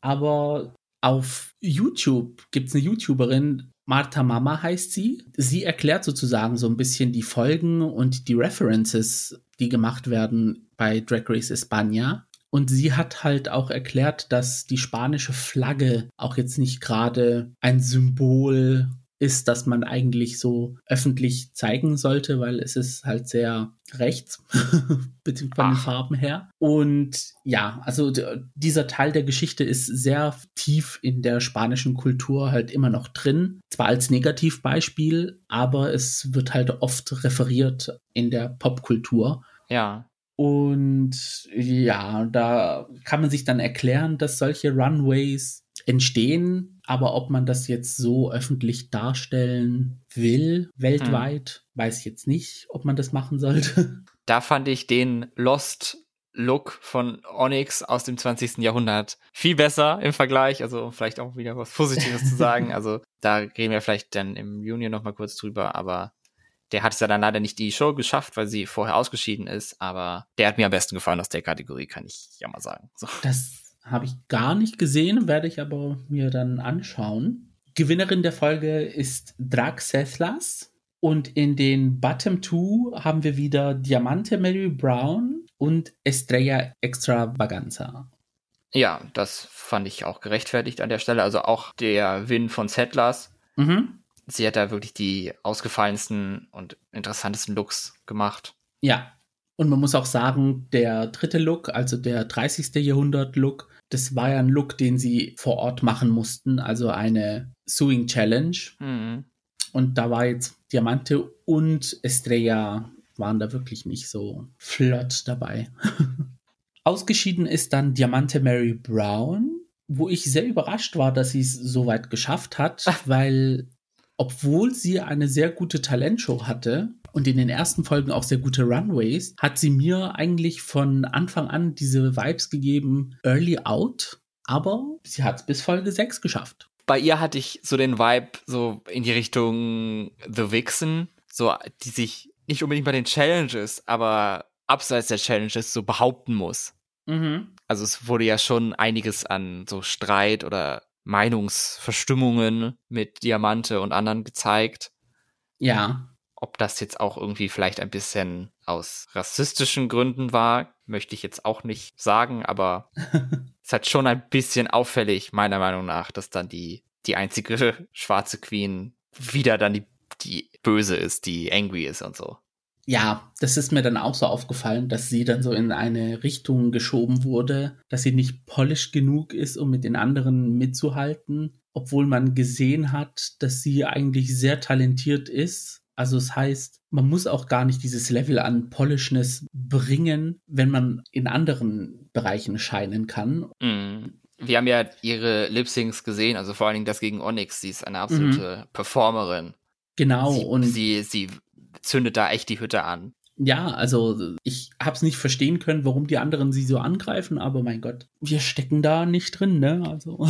aber auf YouTube gibt es eine YouTuberin, Martha Mama heißt sie. Sie erklärt sozusagen so ein bisschen die Folgen und die References, die gemacht werden bei Drag Race España. Und sie hat halt auch erklärt, dass die spanische Flagge auch jetzt nicht gerade ein Symbol ist, das man eigentlich so öffentlich zeigen sollte, weil es ist halt sehr rechts, (laughs) beziehungsweise von den Farben her. Und ja, also dieser Teil der Geschichte ist sehr tief in der spanischen Kultur halt immer noch drin. Zwar als Negativbeispiel, aber es wird halt oft referiert in der Popkultur. Ja. Und ja, da kann man sich dann erklären, dass solche Runways entstehen, aber ob man das jetzt so öffentlich darstellen will, weltweit, hm. weiß ich jetzt nicht, ob man das machen sollte. (laughs) Da fand ich den Lost Look von Onyx aus dem 20. Jahrhundert viel besser im Vergleich, also vielleicht auch wieder was Positives zu sagen. (laughs) Also da reden wir vielleicht dann im Juni noch mal kurz drüber, aber der hat es ja dann leider nicht die Show geschafft, weil sie vorher ausgeschieden ist, aber der hat mir am besten gefallen aus der Kategorie, kann ich ja mal sagen. So. Das habe ich gar nicht gesehen, werde ich aber mir dann anschauen. Gewinnerin der Folge ist Draxethlas. Und in den Bottom Two haben wir wieder Diamante Mary Brown und Estrella Extravaganza. Ja, das fand ich auch gerechtfertigt an der Stelle. Also auch der Win von Settlers. Mhm. Sie hat da wirklich die ausgefallensten und interessantesten Looks gemacht. Ja, und man muss auch sagen, der dritte Look, also der 30. Jahrhundert-Look, das war ja ein Look, den sie vor Ort machen mussten, also eine Suing Challenge. Mhm. Und da war jetzt Diamante und Estrella waren da wirklich nicht so flott dabei. (laughs) Ausgeschieden ist dann Diamante Mary Brown, wo ich sehr überrascht war, dass sie es so weit geschafft hat, (laughs) weil obwohl sie eine sehr gute Talentshow hatte, und in den ersten Folgen auch sehr gute Runways, hat sie mir eigentlich von Anfang an diese Vibes gegeben, Early Out, aber sie hat es bis Folge 6 geschafft. Bei ihr hatte ich so den Vibe so in die Richtung The Vixen, so die sich nicht unbedingt bei den Challenges, aber abseits der Challenges so behaupten muss. Mhm. Also es wurde ja schon einiges an so Streit oder Meinungsverstimmungen mit Diamante und anderen gezeigt. Ja. Ob das jetzt auch irgendwie vielleicht ein bisschen aus rassistischen Gründen war, möchte ich jetzt auch nicht sagen, aber (laughs) es hat schon ein bisschen auffällig, meiner Meinung nach, dass dann die, die einzige (laughs) schwarze Queen wieder dann die, die böse ist, die angry ist und so. Ja, das ist mir dann auch so aufgefallen, dass sie dann so in eine Richtung geschoben wurde, dass sie nicht polished genug ist, um mit den anderen mitzuhalten, obwohl man gesehen hat, dass sie eigentlich sehr talentiert ist also es das heißt, man muss auch gar nicht dieses Level an Polishness bringen, wenn man in anderen Bereichen scheinen kann. Mm. Wir haben ja ihre Lip-Syncs gesehen, also vor allen Dingen das gegen Onyx. Sie ist eine absolute mhm. Performerin. Genau. Sie, und sie, sie zündet da echt die Hütte an. Ja, also ich habe es nicht verstehen können, warum die anderen sie so angreifen, aber mein Gott, wir stecken da nicht drin, ne? Also.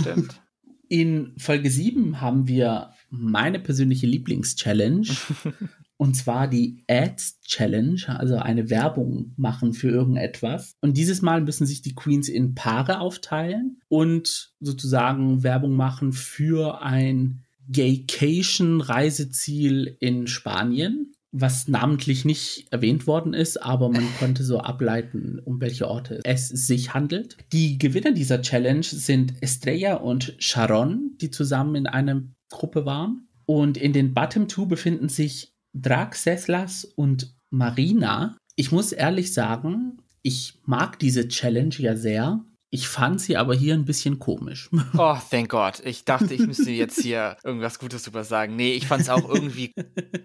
Stimmt. (laughs) In Folge 7 haben wir meine persönliche Lieblings-Challenge. (laughs) und zwar die Ads Challenge, also eine Werbung machen für irgendetwas. Und dieses Mal müssen sich die Queens in Paare aufteilen und sozusagen Werbung machen für ein Gaycation-Reiseziel in Spanien was namentlich nicht erwähnt worden ist, aber man (laughs) konnte so ableiten, um welche Orte es sich handelt. Die Gewinner dieser Challenge sind Estrella und Sharon, die zusammen in einer Gruppe waren. Und in den Bottom Two befinden sich Draxeslas und Marina. Ich muss ehrlich sagen, ich mag diese Challenge ja sehr. Ich fand sie aber hier ein bisschen komisch. (laughs) Oh, thank God. Ich dachte, ich müsste jetzt hier (laughs) irgendwas Gutes drüber sagen. Nee, ich fand es auch irgendwie,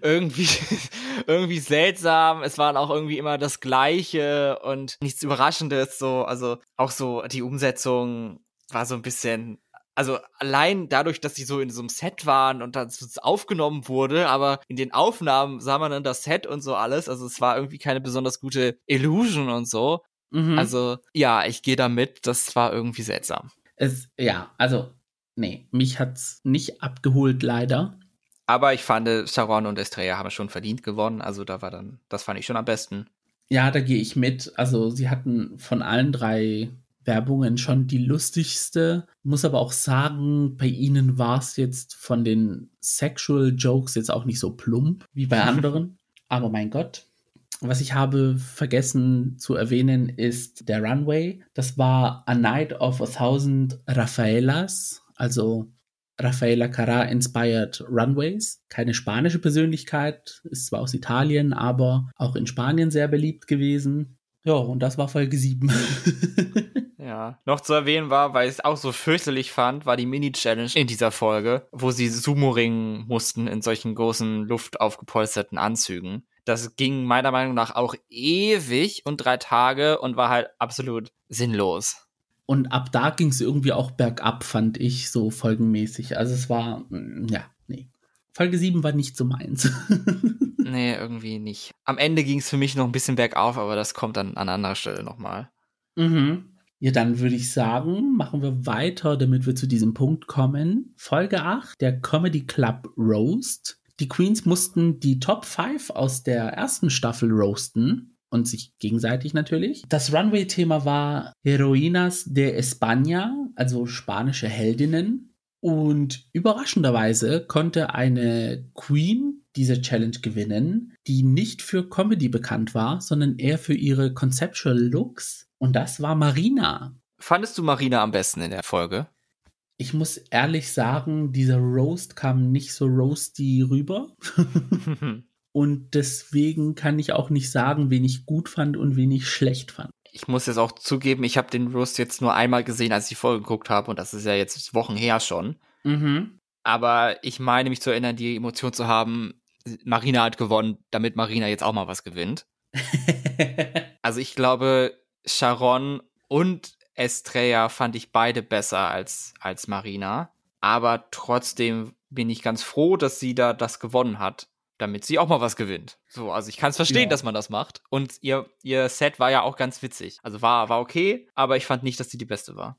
irgendwie, (laughs) irgendwie seltsam. Es waren auch irgendwie immer das Gleiche und nichts Überraschendes. So, also auch so die Umsetzung war so ein bisschen also allein dadurch, dass sie so in so einem Set waren und dann aufgenommen wurde, aber in den Aufnahmen sah man dann das Set und so alles. Also es war irgendwie keine besonders gute Illusion und so. Mhm. Also ja, ich gehe damit. Das war irgendwie seltsam. Es, ja, also nee, mich hat's nicht abgeholt leider. Aber ich fand, Sharon und Estrella haben schon verdient gewonnen. Also da war dann, das fand ich schon am besten. Ja, da gehe ich mit. Also sie hatten von allen drei Werbungen schon die lustigste. Muss aber auch sagen, bei ihnen war es jetzt von den Sexual Jokes jetzt auch nicht so plump wie bei (laughs) anderen. aber mein Gott. Was ich habe vergessen zu erwähnen, ist der Runway. Das war A Night of a Thousand Rafaelas, also Rafaela Carrà Inspired Runways. Keine spanische Persönlichkeit, ist zwar aus Italien, aber auch in Spanien sehr beliebt gewesen. Ja, und das war Folge 7. (laughs) Ja, noch zu erwähnen war, weil ich es auch so fürchterlich fand, war die Mini-Challenge in dieser Folge, wo sie Sumo ringen mussten in solchen großen luftaufgepolsterten Anzügen. Das ging meiner Meinung nach auch ewig und drei Tage und war halt absolut sinnlos. Und ab da ging es irgendwie auch bergab, fand ich, so folgenmäßig. Also es war, mm, ja, nee. Folge 7 war nicht so meins. (laughs) nee, irgendwie nicht. Am Ende ging es für mich noch ein bisschen bergauf, aber das kommt dann an anderer Stelle nochmal. Mhm. Ja, dann würde ich sagen, machen wir weiter, damit wir zu diesem Punkt kommen. Folge 8, der Comedy Club Roast. Die Queens mussten die Top 5 aus der ersten Staffel roasten und sich gegenseitig natürlich. Das Runway-Thema war Heroinas de España, also spanische Heldinnen. Und überraschenderweise konnte eine Queen diese Challenge gewinnen, die nicht für Comedy bekannt war, sondern eher für ihre Conceptual Looks und das war Marina. Fandest du Marina am besten in der Folge? Ich muss ehrlich sagen, dieser Roast kam nicht so roasty rüber. (laughs) und deswegen kann ich auch nicht sagen, wen ich gut fand und wen ich schlecht fand. Ich muss jetzt auch zugeben, ich habe den Roast jetzt nur einmal gesehen, als ich die Folge geguckt habe. Und das ist ja jetzt Wochen her schon. Mhm. Aber ich meine mich zu erinnern, die Emotion zu haben, Marina hat gewonnen, damit Marina jetzt auch mal was gewinnt. (laughs) also ich glaube, Sharon und Estrella fand ich beide besser als, als Marina. Aber trotzdem bin ich ganz froh, dass sie da das gewonnen hat, damit sie auch mal was gewinnt. So, also ich kann es verstehen, ja. dass man das macht. Und ihr, ihr Set war ja auch ganz witzig. Also war, war okay, aber ich fand nicht, dass sie die beste war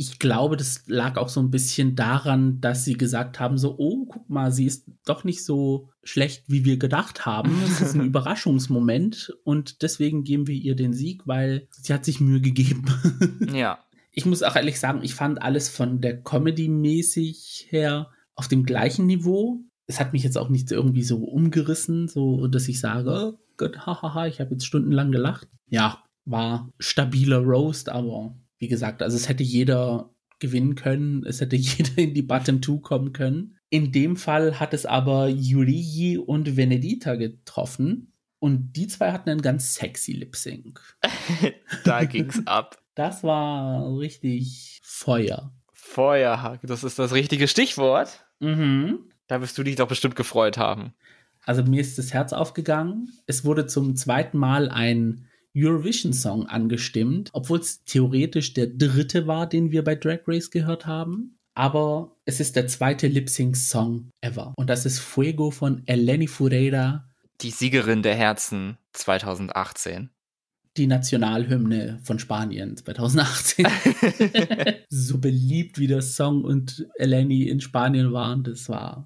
ich glaube, das lag auch so ein bisschen daran, dass sie gesagt haben, so, oh, guck mal, sie ist doch nicht so schlecht, wie wir gedacht haben. Es ist ein (laughs) Überraschungsmoment und deswegen geben wir ihr den Sieg, weil sie hat sich Mühe gegeben. (laughs) ja. Ich muss auch ehrlich sagen, ich fand alles von der Comedy mäßig her auf dem gleichen Niveau. Es hat mich jetzt auch nicht irgendwie so umgerissen, so dass ich sage, oh Gott, hahaha, ich habe jetzt stundenlang gelacht. Ja, war stabiler Roast, aber wie gesagt, also es hätte jeder gewinnen können, es hätte (laughs) jeder in die Bottom 2 kommen können. In dem Fall hat es aber Yurigi und Venedita getroffen und die zwei hatten einen ganz sexy Lip Sync. (laughs) da ging's ab. Das war richtig Feuer. Feuer, das ist das richtige Stichwort. Mhm. Da wirst du dich doch bestimmt gefreut haben. Also mir ist das Herz aufgegangen. Es wurde zum zweiten Mal ein Eurovision-Song angestimmt, obwohl es theoretisch der dritte war, den wir bei Drag Race gehört haben. Aber es ist der zweite Lip-Sync-Song ever. Und das ist Fuego von Eleni Fureira. Die Siegerin der Herzen 2018 die Nationalhymne von Spanien 2018. (laughs) (laughs) so beliebt wie der Song und Eleni in Spanien waren, das war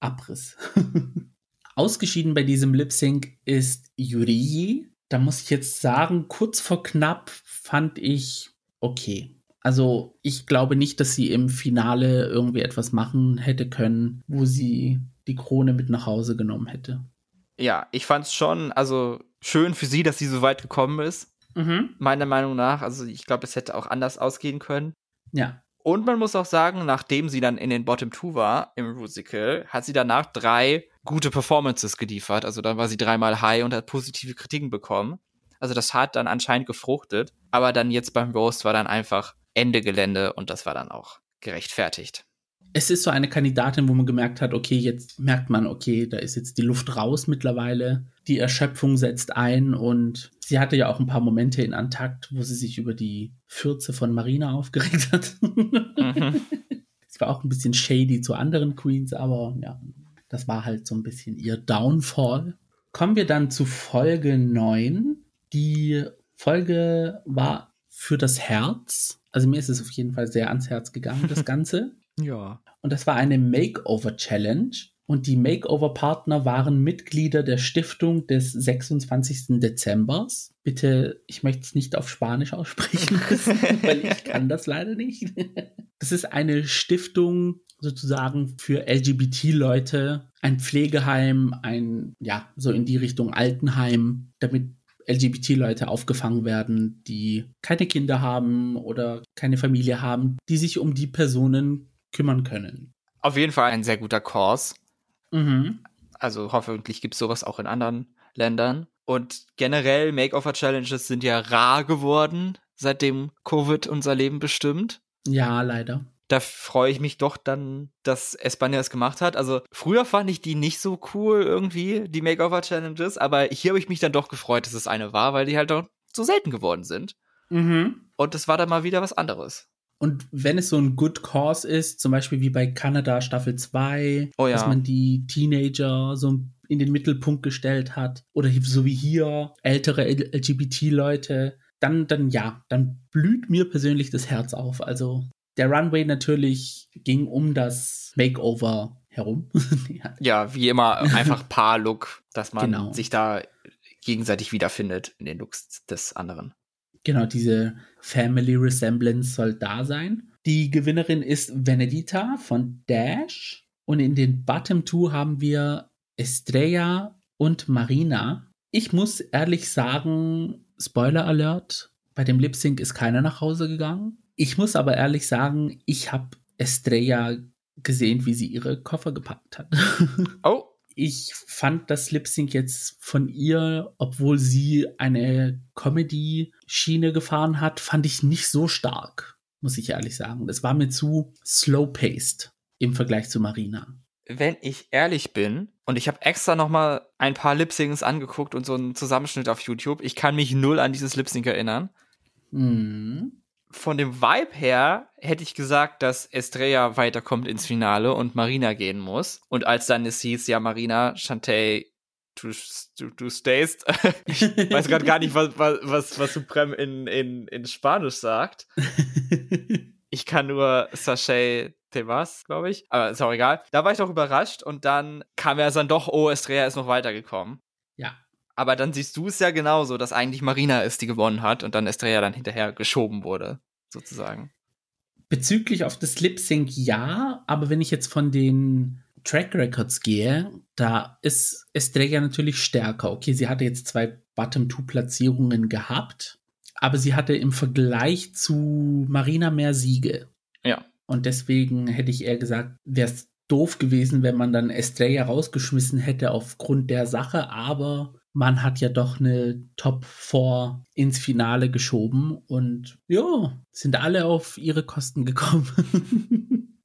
Abriss. (laughs) Ausgeschieden bei diesem Lip Sync ist Yurigi, da muss ich jetzt sagen, kurz vor knapp fand ich okay. Also ich glaube nicht, dass sie im Finale irgendwie etwas machen hätte können, wo sie die Krone mit nach Hause genommen hätte. Ja, ich fand es schon, also schön für sie, dass sie so weit gekommen ist. Mhm. Meiner Meinung nach. Also ich glaube, es hätte auch anders ausgehen können. Ja. Und man muss auch sagen, nachdem sie dann in den Bottom Two war im Musical, hat sie danach drei gute Performances geliefert. Also dann war sie dreimal high und hat positive Kritiken bekommen. Also das hat dann anscheinend gefruchtet. Aber dann jetzt beim Roast war dann einfach Ende Gelände und das war dann auch gerechtfertigt. es ist so eine Kandidatin, wo man gemerkt hat, okay, jetzt merkt man, okay, da ist jetzt die Luft raus mittlerweile. Die Erschöpfung setzt ein und sie hatte ja auch ein paar Momente in Antakt, wo sie sich über die Fürze von Marina aufgeregt hat. Mhm. (laughs) Es war auch ein bisschen shady zu anderen Queens, aber ja, das war halt so ein bisschen ihr Downfall. Kommen wir dann zu Folge 9. Die Folge war für das Herz. Also mir ist es auf jeden Fall sehr ans Herz gegangen, das (laughs) Ganze. ja. Und das war eine Makeover-Challenge. Und die Makeover-Partner waren Mitglieder der Stiftung des 26. Dezembers. Bitte, ich möchte es nicht auf Spanisch aussprechen, (laughs) weil ich kann das leider nicht. Das ist eine Stiftung sozusagen für LGBT-Leute, ein Pflegeheim, ein, ja, so in die Richtung Altenheim, damit LGBT-Leute aufgefangen werden, die keine Kinder haben oder keine Familie haben, die sich um die Personen kümmern können. Auf jeden Fall ein sehr guter Kurs. Mhm. Also hoffentlich gibt es sowas auch in anderen Ländern. Und generell Makeover-Challenges sind ja rar geworden, seitdem Covid unser Leben bestimmt. Ja, leider. Da freue ich mich doch dann, dass Espanja es gemacht hat. Also früher fand ich die nicht so cool irgendwie, die Makeover-Challenges, aber hier habe ich mich dann doch gefreut, dass es eine war, weil die halt doch so selten geworden sind. Mhm. Und es war dann mal wieder was anderes. Und wenn es so ein Good Cause ist, zum Beispiel wie bei Kanada Staffel 2, oh ja. dass man die Teenager so in den Mittelpunkt gestellt hat, oder so wie hier ältere LGBT-Leute, dann, dann ja, dann blüht mir persönlich das Herz auf. Also der Runway natürlich ging um das Makeover herum. (laughs) ja. ja. wie immer einfach (laughs) Paar-Look, dass man genau. sich da gegenseitig wiederfindet in den Looks des anderen. Genau, diese Family Resemblance soll da sein. Die Gewinnerin ist Venedita von Dash. Und in den Bottom Two haben wir Estrella und Marina. Ich muss ehrlich sagen, Spoiler Alert, bei dem Lip Sync ist keiner nach Hause gegangen. Ich muss aber ehrlich sagen, ich habe Estrella gesehen, wie sie ihre Koffer gepackt hat. (laughs) Oh, ich fand das Lip Sync jetzt von ihr, obwohl sie eine Comedy-Schiene gefahren hat, fand ich nicht so stark, muss ich ehrlich sagen. Es war mir zu slow-paced im Vergleich zu Marina. Wenn ich ehrlich bin, und ich habe extra noch mal ein paar Lip angeguckt und so einen Zusammenschnitt auf YouTube, ich kann mich null an dieses Lip Sync erinnern. Mhm von dem Vibe her hätte ich gesagt, dass Estrella weiterkommt ins Finale und Marina gehen muss. Und als dann es hieß, ja, Marina, Chantey, du, du, du stayst. (laughs) ich weiß gerade gar nicht, was, was, was Supreme in, in, in Spanisch sagt. (laughs) ich kann nur Sachet Temas, glaube ich. Aber ist auch egal. Da war ich doch überrascht und dann kam ja dann doch, oh, Estrella ist noch weitergekommen. Ja. Aber dann siehst du es ja genauso, dass eigentlich Marina ist, die gewonnen hat und dann Estrella dann hinterher geschoben wurde, sozusagen. Bezüglich auf das Lip Sync ja, aber wenn ich jetzt von den Track Records gehe, da ist Estrella natürlich stärker. Okay, sie hatte jetzt zwei Bottom-Two-Platzierungen gehabt, aber sie hatte im Vergleich zu Marina mehr Siege. Ja. Und deswegen hätte ich eher gesagt, wäre es doof gewesen, wenn man dann Estrella rausgeschmissen hätte aufgrund der Sache, aber man hat ja doch eine Top 4 ins Finale geschoben und ja, sind alle auf ihre Kosten gekommen. (laughs)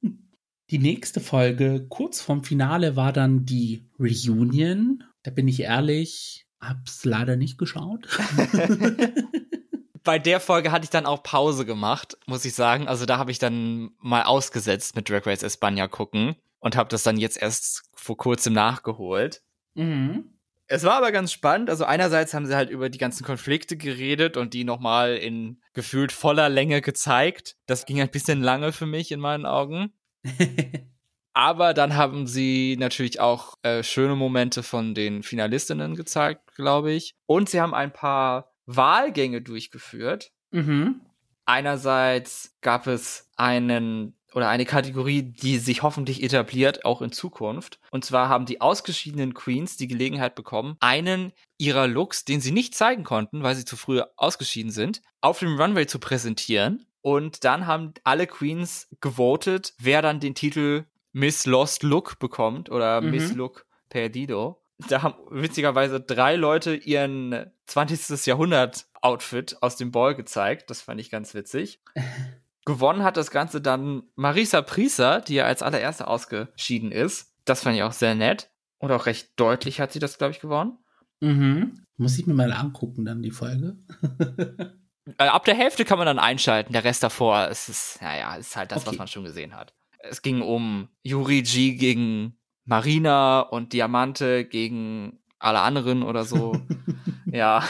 die nächste Folge, kurz vorm Finale, war dann die Reunion. Da bin ich ehrlich, hab's leider nicht geschaut. (laughs) (laughs) Bei der Folge hatte ich dann auch Pause gemacht, muss ich sagen. Also da habe ich dann mal ausgesetzt mit Drag Race Espanja gucken und habe das dann jetzt erst vor kurzem nachgeholt. Mhm. Es war aber ganz spannend. Also einerseits haben sie halt über die ganzen Konflikte geredet und die nochmal in gefühlt voller Länge gezeigt. Das ging ein bisschen lange für mich in meinen Augen. (laughs) aber dann haben sie natürlich auch äh, schöne Momente von den Finalistinnen gezeigt, glaube ich. Und sie haben ein paar Wahlgänge durchgeführt. Mhm. Einerseits gab es einen oder eine Kategorie, die sich hoffentlich etabliert, auch in Zukunft. Und zwar haben die ausgeschiedenen Queens die Gelegenheit bekommen, einen ihrer Looks, den sie nicht zeigen konnten, weil sie zu früh ausgeschieden sind, auf dem Runway zu präsentieren. Und dann haben alle Queens gewotet, wer dann den Titel Miss Lost Look bekommt oder mhm. Miss Look Perdido. Da haben witzigerweise drei Leute ihren 20. Jahrhundert Outfit aus dem Ball gezeigt. Das fand ich ganz witzig. (laughs) Gewonnen hat das Ganze dann Marisa Prieser, die ja als allererste ausgeschieden ist. Das fand ich auch sehr nett. Und auch recht deutlich hat sie das, glaube ich, gewonnen. Mhm. Muss ich mir mal angucken, dann die Folge. (laughs) Äh, ab der Hälfte kann man dann einschalten, der Rest davor ist naja, ist halt das, okay. was man schon gesehen hat. Es ging um Yurigi gegen Marina und Diamante gegen alle anderen oder so. (laughs) ja.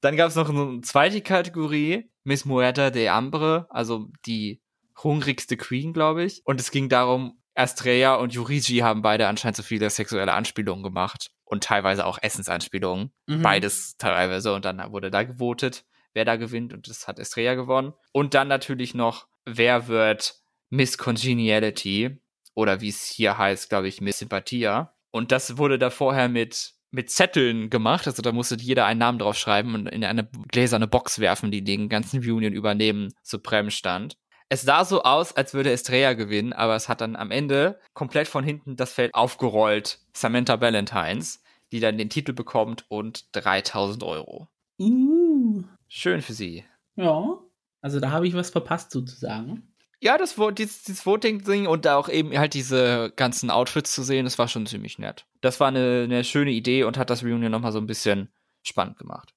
Dann gab es noch eine zweite Kategorie, Miss Muerta de Ambre, also die hungrigste Queen, glaube ich. Und es ging darum, Astrea und Yurigi haben beide anscheinend so viele sexuelle Anspielungen gemacht und teilweise auch Essensanspielungen. Mhm. Beides teilweise. Und dann wurde da gewotet wer da gewinnt und das hat Estrella gewonnen. Und dann natürlich noch, wer wird Miss Congeniality oder wie es hier heißt, glaube ich, Miss Sympathia. Und das wurde da vorher mit mit Zetteln gemacht, also da musste jeder einen Namen draufschreiben und in eine gläserne Box werfen, die den ganzen Union übernehmen, Supreme stand. Es sah so aus, als würde Estrella gewinnen, aber es hat dann am Ende komplett von hinten das Feld aufgerollt. Samantha Valentines, die dann den Titel bekommt und 3000 Euro. Uh. Schön für sie. Ja, also da habe ich was verpasst sozusagen. Ja, das, dieses, dieses Voting-Ding und da auch eben halt diese ganzen Outfits zu sehen, das war schon ziemlich nett. Das war eine, eine schöne Idee und hat das Reunion nochmal so ein bisschen spannend gemacht.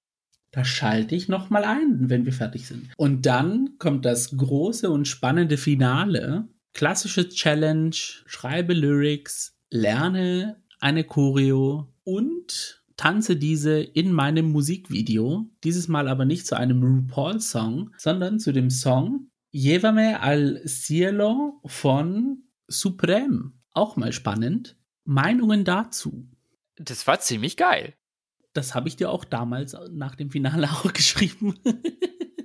Da schalte ich nochmal ein, wenn wir fertig sind. Und dann kommt das große und spannende Finale. Klassische Challenge, schreibe Lyrics, lerne eine Choreo und tanze diese in meinem Musikvideo, dieses Mal aber nicht zu einem RuPaul-Song, sondern zu dem Song Llévame al Cielo von Supreme. Auch mal spannend. Meinungen dazu? Das war ziemlich geil. Das habe ich dir auch damals nach dem Finale (laughs) auch geschrieben.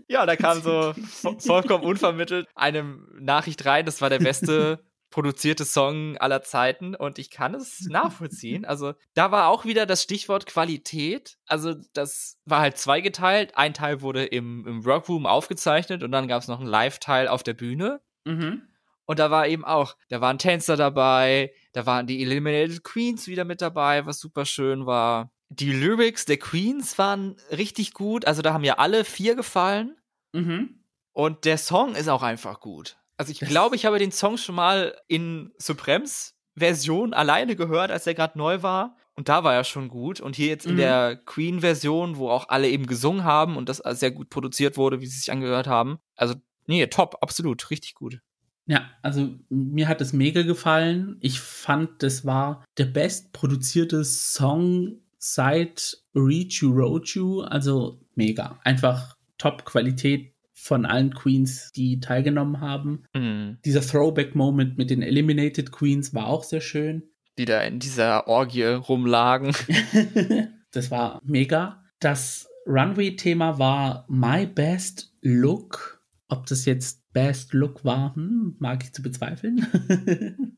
Ja, da kam so (laughs) vollkommen unvermittelt eine Nachricht rein, das war der beste (laughs) produzierte Song aller Zeiten und ich kann es (laughs) nachvollziehen. Also da war auch wieder das Stichwort Qualität. Also das war halt zweigeteilt. Ein Teil wurde im, im Workroom aufgezeichnet und dann gab es noch einen Live-Teil auf der Bühne. Mhm. Und da war eben auch, da waren Tänzer dabei, da waren die Eliminated Queens wieder mit dabei, was super schön war. Die Lyrics der Queens waren richtig gut, also da haben ja alle vier gefallen. Mhm. Und der Song ist auch einfach gut. Also ich glaube, ich habe den Song schon mal in Supremes Version alleine gehört, als er gerade neu war. Und da war er schon gut. Und hier jetzt in mhm. der Queen-Version, wo auch alle eben gesungen haben und das sehr gut produziert wurde, wie sie sich angehört haben. Also, nee, top, absolut, richtig gut. Ja, also mir hat es mega gefallen. Ich fand, das war der best produzierte Song seit Reach You Road You. Also mega. Einfach Top-Qualität, von allen Queens, die teilgenommen haben. Mhm. Dieser Throwback-Moment mit den Eliminated Queens war auch sehr schön. Die da in dieser Orgie rumlagen. (laughs) (laughs) das war mega. Das Runway-Thema war My Best Look. Ob das jetzt Best Look war, hm, mag ich zu bezweifeln.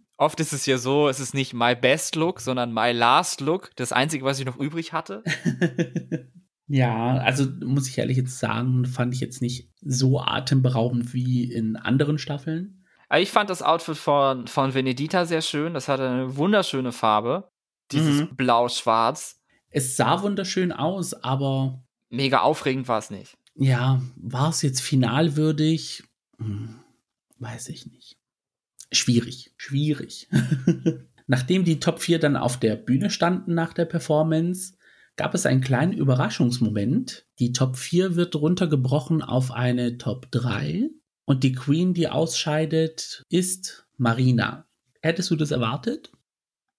(laughs) Oft ist es ja so, es ist nicht My Best Look, sondern My Last Look. Das Einzige, was ich noch übrig hatte. Ja, also muss ich ehrlich jetzt sagen, fand ich jetzt nicht so atemberaubend wie in anderen Staffeln. Ich fand das Outfit von, von Venedita sehr schön. Das hatte eine wunderschöne Farbe. Dieses mhm. Blau-Schwarz. Es sah wunderschön aus, aber. Mega aufregend war es nicht. Ja, war es jetzt finalwürdig? Hm, weiß ich nicht. Schwierig, schwierig. (laughs) Nachdem die Top 4 dann auf der Bühne standen nach der Performance, gab es einen kleinen Überraschungsmoment. Die Top 4 wird runtergebrochen auf eine Top 3 und die Queen, die ausscheidet, ist Marina. Hättest du das erwartet?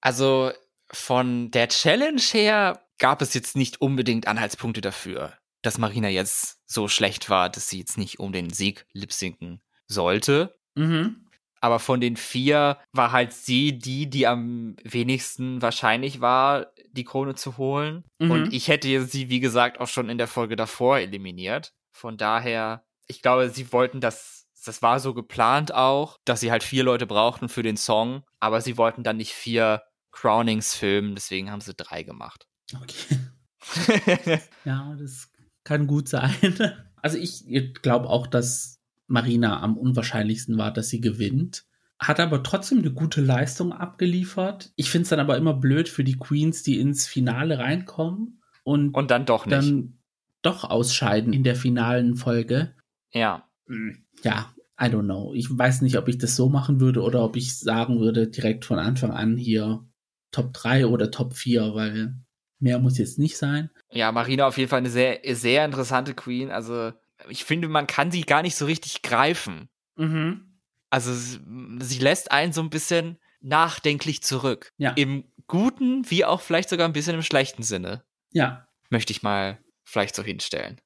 Also von der Challenge her gab es jetzt nicht unbedingt Anhaltspunkte dafür, dass Marina jetzt so schlecht war, dass sie jetzt nicht um den Sieg lipsinken sollte. Mhm. Aber von den vier war halt sie die, die am wenigsten wahrscheinlich war, die Krone zu holen. Mhm. Und ich hätte sie, wie gesagt, auch schon in der Folge davor eliminiert. Von daher, ich glaube, sie wollten das, das war so geplant auch, dass sie halt vier Leute brauchten für den Song, aber sie wollten dann nicht vier Crownings filmen, deswegen haben sie drei gemacht. Okay. (laughs) ja, das kann gut sein. Also ich glaube auch, dass Marina am unwahrscheinlichsten war, dass sie gewinnt hat aber trotzdem eine gute Leistung abgeliefert. Ich finde es dann aber immer blöd für die Queens, die ins Finale reinkommen und, und dann doch nicht. Dann doch ausscheiden in der finalen Folge. Ja. Ja, I don't know. Ich weiß nicht, ob ich das so machen würde oder ob ich sagen würde, direkt von Anfang an hier Top 3 oder Top 4, weil mehr muss jetzt nicht sein. Ja, Marina auf jeden Fall eine sehr, sehr interessante Queen. Also, ich finde, man kann sie gar nicht so richtig greifen. Mhm. Also, sie lässt einen so ein bisschen nachdenklich zurück. Ja. Im guten, wie auch vielleicht sogar ein bisschen im schlechten Sinne. Ja. Möchte ich mal vielleicht so hinstellen.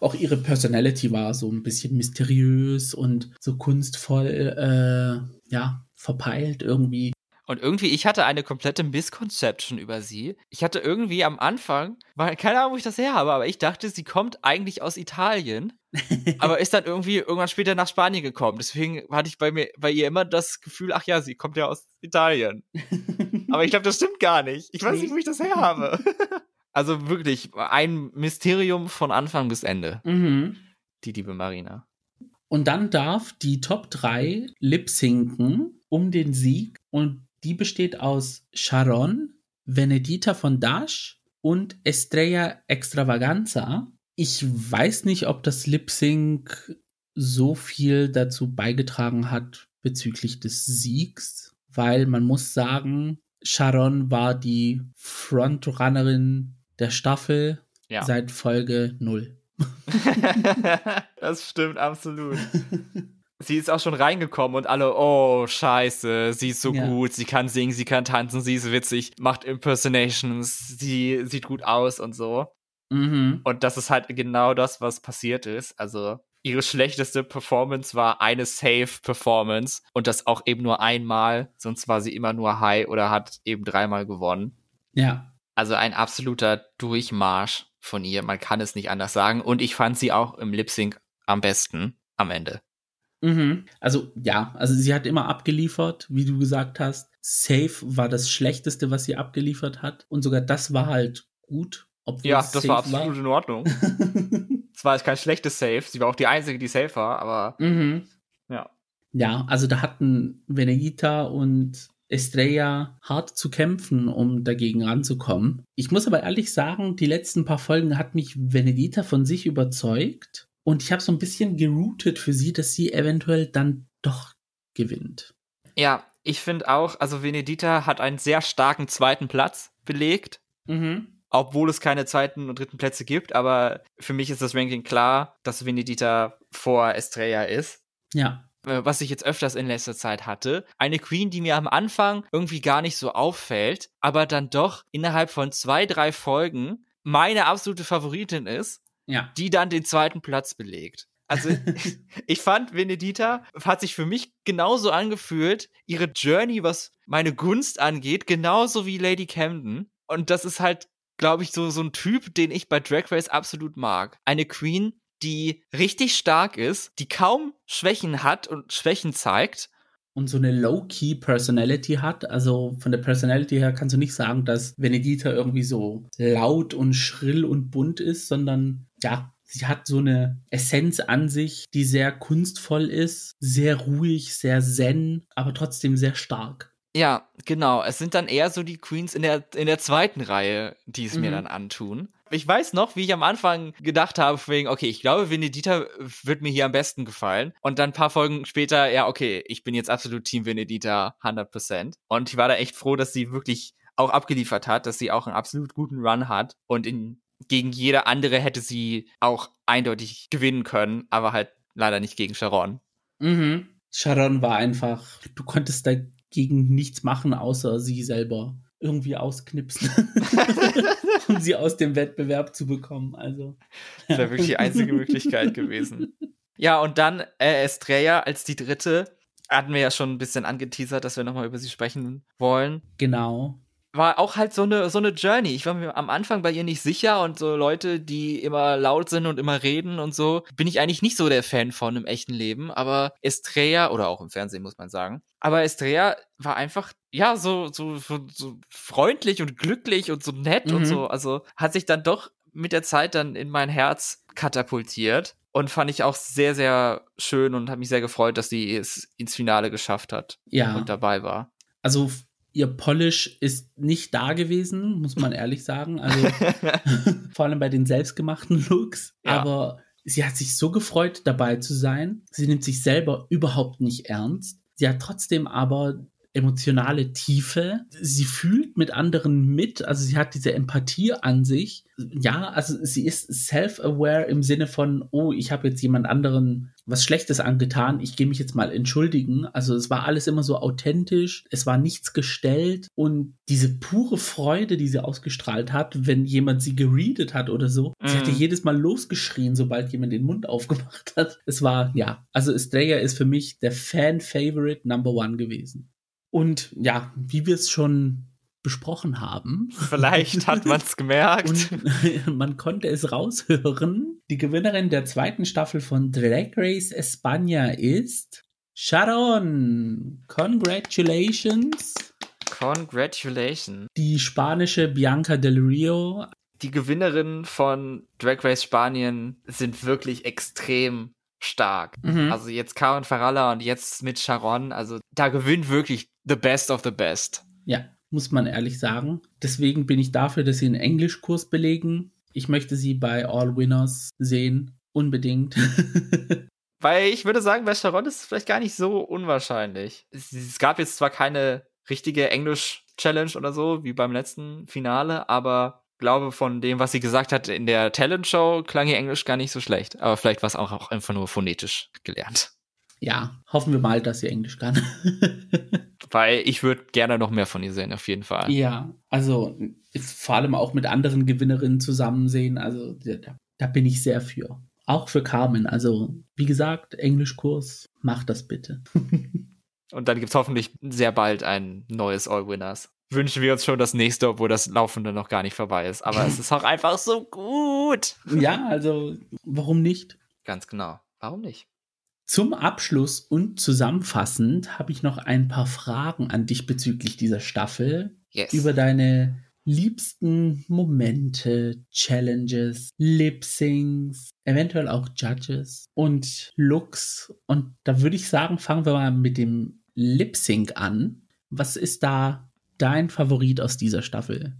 Auch ihre Personality war so ein bisschen mysteriös und so kunstvoll, äh, ja, verpeilt irgendwie. Und irgendwie, ich hatte eine komplette Misconception über sie. Ich hatte irgendwie am Anfang, weil, keine Ahnung, wo ich das her habe, aber ich dachte, sie kommt eigentlich aus Italien, (laughs) aber ist dann irgendwie irgendwann später nach Spanien gekommen. Deswegen hatte ich bei mir, bei ihr immer das Gefühl, ach ja, sie kommt ja aus Italien. aber ich glaube, das stimmt gar nicht. Ich weiß nicht, wo ich das her habe. (laughs) also wirklich ein Mysterium von Anfang bis Ende. Mhm. Die liebe Marina. Und dann darf die Top 3 lip-sinken um den Sieg und die besteht aus Sharon, Venedita von Dash und Estrella Extravaganza. Ich weiß nicht, ob das Lip Sync so viel dazu beigetragen hat bezüglich des Siegs, weil man muss sagen, Sharon war die Frontrunnerin der Staffel Ja. seit Folge 0. (laughs) das stimmt absolut. (laughs) Sie ist auch schon reingekommen und alle, oh, scheiße, sie ist so Ja. gut, sie kann singen, sie kann tanzen, sie ist witzig, macht Impersonations, sie sieht gut aus und so. Mhm. Und das ist halt genau das, was passiert ist. Also, ihre schlechteste Performance war eine Safe-Performance und das auch eben nur einmal, sonst war sie immer nur High oder hat eben dreimal gewonnen. Ja. Also ein absoluter Durchmarsch von ihr, man kann es nicht anders sagen. Und ich fand sie auch im Lip Sync am besten am Ende. Mhm. Also ja, also sie hat immer abgeliefert, wie du gesagt hast. Safe war das Schlechteste, was sie abgeliefert hat. Und sogar das war halt gut. Obwohl Ja, das safe war absolut in Ordnung. (laughs) Es war jetzt kein schlechtes Save, sie war auch die einzige, die safe war, aber mhm. ja. Ja, also da hatten Venedita und Estrella hart zu kämpfen, um dagegen ranzukommen. Ich muss aber ehrlich sagen, die letzten paar Folgen hat mich Venedita von sich überzeugt. Und ich habe so ein bisschen geroutet für sie, dass sie eventuell dann doch gewinnt. Ja, ich finde auch, also Venedita hat einen sehr starken zweiten Platz belegt, Mhm. obwohl es keine zweiten und dritten Plätze gibt, aber für mich ist das Ranking klar, dass Venedita vor Estrella ist. Ja. äh, was ich jetzt öfters in letzter Zeit hatte. Eine Queen, die mir am Anfang irgendwie gar nicht so auffällt, aber dann doch innerhalb von zwei, drei Folgen meine absolute Favoritin ist, Ja. die dann den zweiten Platz belegt. Also (laughs) ich fand, Venedita hat sich für mich genauso angefühlt, ihre Journey, was meine Gunst angeht, genauso wie Lady Camden. Und das ist halt, glaube ich, so, so ein Typ, den ich bei Drag Race absolut mag. Eine Queen, die richtig stark ist, die kaum Schwächen hat und Schwächen zeigt. Und so eine Low-Key Personality hat. Also von der Personality her kannst du nicht sagen, dass Venedita irgendwie so laut und schrill und bunt ist, sondern ja, sie hat so eine Essenz an sich, die sehr kunstvoll ist, sehr ruhig, sehr zen, aber trotzdem sehr stark. Ja, genau. Es sind dann eher so die Queens in der, in der zweiten Reihe, die es mir Mhm. dann antun. Ich weiß noch, wie ich am Anfang gedacht habe, wegen, okay, ich glaube, Venedita wird mir hier am besten gefallen. Und dann ein paar Folgen später, ja, okay, ich bin jetzt absolut Team Venedita, 100%. Und ich war da echt froh, dass sie wirklich auch abgeliefert hat, dass sie auch einen absolut guten Run hat. Und in, gegen jede andere hätte sie auch eindeutig gewinnen können, aber halt leider nicht gegen Sharon. Mhm. Sharon war einfach, du konntest dagegen nichts machen, außer sie selber irgendwie ausknipsen, (laughs) um sie aus dem Wettbewerb zu bekommen. Also. Das wäre wirklich die einzige Möglichkeit gewesen. Ja, und dann äh, Estrella als die dritte. Hatten wir ja schon ein bisschen angeteasert, dass wir nochmal über sie sprechen wollen. Genau. War auch halt so eine, so eine Journey. Ich war mir am Anfang bei ihr nicht sicher und so Leute, die immer laut sind und immer reden und so, bin ich eigentlich nicht so der Fan von im echten Leben. Aber Estrella, oder auch im Fernsehen, muss man sagen. Aber Estrella war einfach, ja, so, so, so, so freundlich und glücklich und so nett und Mhm. so. Also hat sich dann doch mit der Zeit dann in mein Herz katapultiert. Und fand ich auch sehr, sehr schön und hat mich sehr gefreut, dass sie es ins Finale geschafft hat Ja. und dabei war. Also ihr Polish ist nicht da gewesen, muss man (laughs) ehrlich sagen. Also (laughs) vor allem bei den selbstgemachten Looks. Ja. Aber sie hat sich so gefreut, dabei zu sein. Sie nimmt sich selber überhaupt nicht ernst. Sie hat trotzdem aber emotionale Tiefe. Sie fühlt mit anderen mit, also sie hat diese Empathie an sich. Ja, also sie ist self-aware im Sinne von, oh, ich habe jetzt jemand anderen was Schlechtes angetan, ich gehe mich jetzt mal entschuldigen. Also es war alles immer so authentisch, es war nichts gestellt und diese pure Freude, die sie ausgestrahlt hat, wenn jemand sie geredet hat oder so, mm. sie hatte mhm. jedes Mal losgeschrien, sobald jemand den Mund aufgemacht hat. Es war, ja, also Estrella ist für mich der Fan-Favorite Number One gewesen. Und ja, wie wir es schon besprochen haben. Vielleicht hat man es (laughs) gemerkt. Und (laughs) man konnte es raushören. Die Gewinnerin der zweiten Staffel von Drag Race España ist Sharon. Congratulations. Congratulations. Die spanische Bianca del Rio. Die Gewinnerinnen von Drag Race Spanien sind wirklich extrem stark. Mhm. Also jetzt Karen Faralla und jetzt mit Sharon, also da gewinnt wirklich the best of the best. Ja, muss man ehrlich sagen. Deswegen bin ich dafür, dass sie einen Englischkurs belegen. Ich möchte sie bei All Winners sehen. Unbedingt. (laughs) Weil ich würde sagen, bei Sharon ist es vielleicht gar nicht so unwahrscheinlich. Es, es gab jetzt zwar keine richtige Englisch-Challenge oder so, wie beim letzten Finale, aber glaube, von dem, was sie gesagt hat in der Talent-Show, klang ihr Englisch gar nicht so schlecht. Aber vielleicht war es auch, auch einfach nur phonetisch gelernt. Ja, hoffen wir mal, dass sie Englisch kann. (laughs) Weil ich würde gerne noch mehr von ihr sehen, auf jeden Fall. Ja, also vor allem auch mit anderen Gewinnerinnen zusammen sehen. Also da, da bin ich sehr für. Auch für Carmen. Also, wie gesagt, Englischkurs, mach das bitte. (laughs) Und dann gibt es hoffentlich sehr bald ein neues All Winners wünschen wir uns schon das nächste, obwohl das Laufende noch gar nicht vorbei ist. Aber es ist auch einfach so gut. (laughs) Ja, also warum nicht? Ganz genau. Warum nicht? Zum Abschluss und zusammenfassend habe ich noch ein paar Fragen an dich bezüglich dieser Staffel. Yes. Über deine liebsten Momente, Challenges, Lip-Syncs, eventuell auch Judges und Looks. Und da würde ich sagen, fangen wir mal mit dem Lip-Sync an. Was ist da dein Favorit aus dieser Staffel?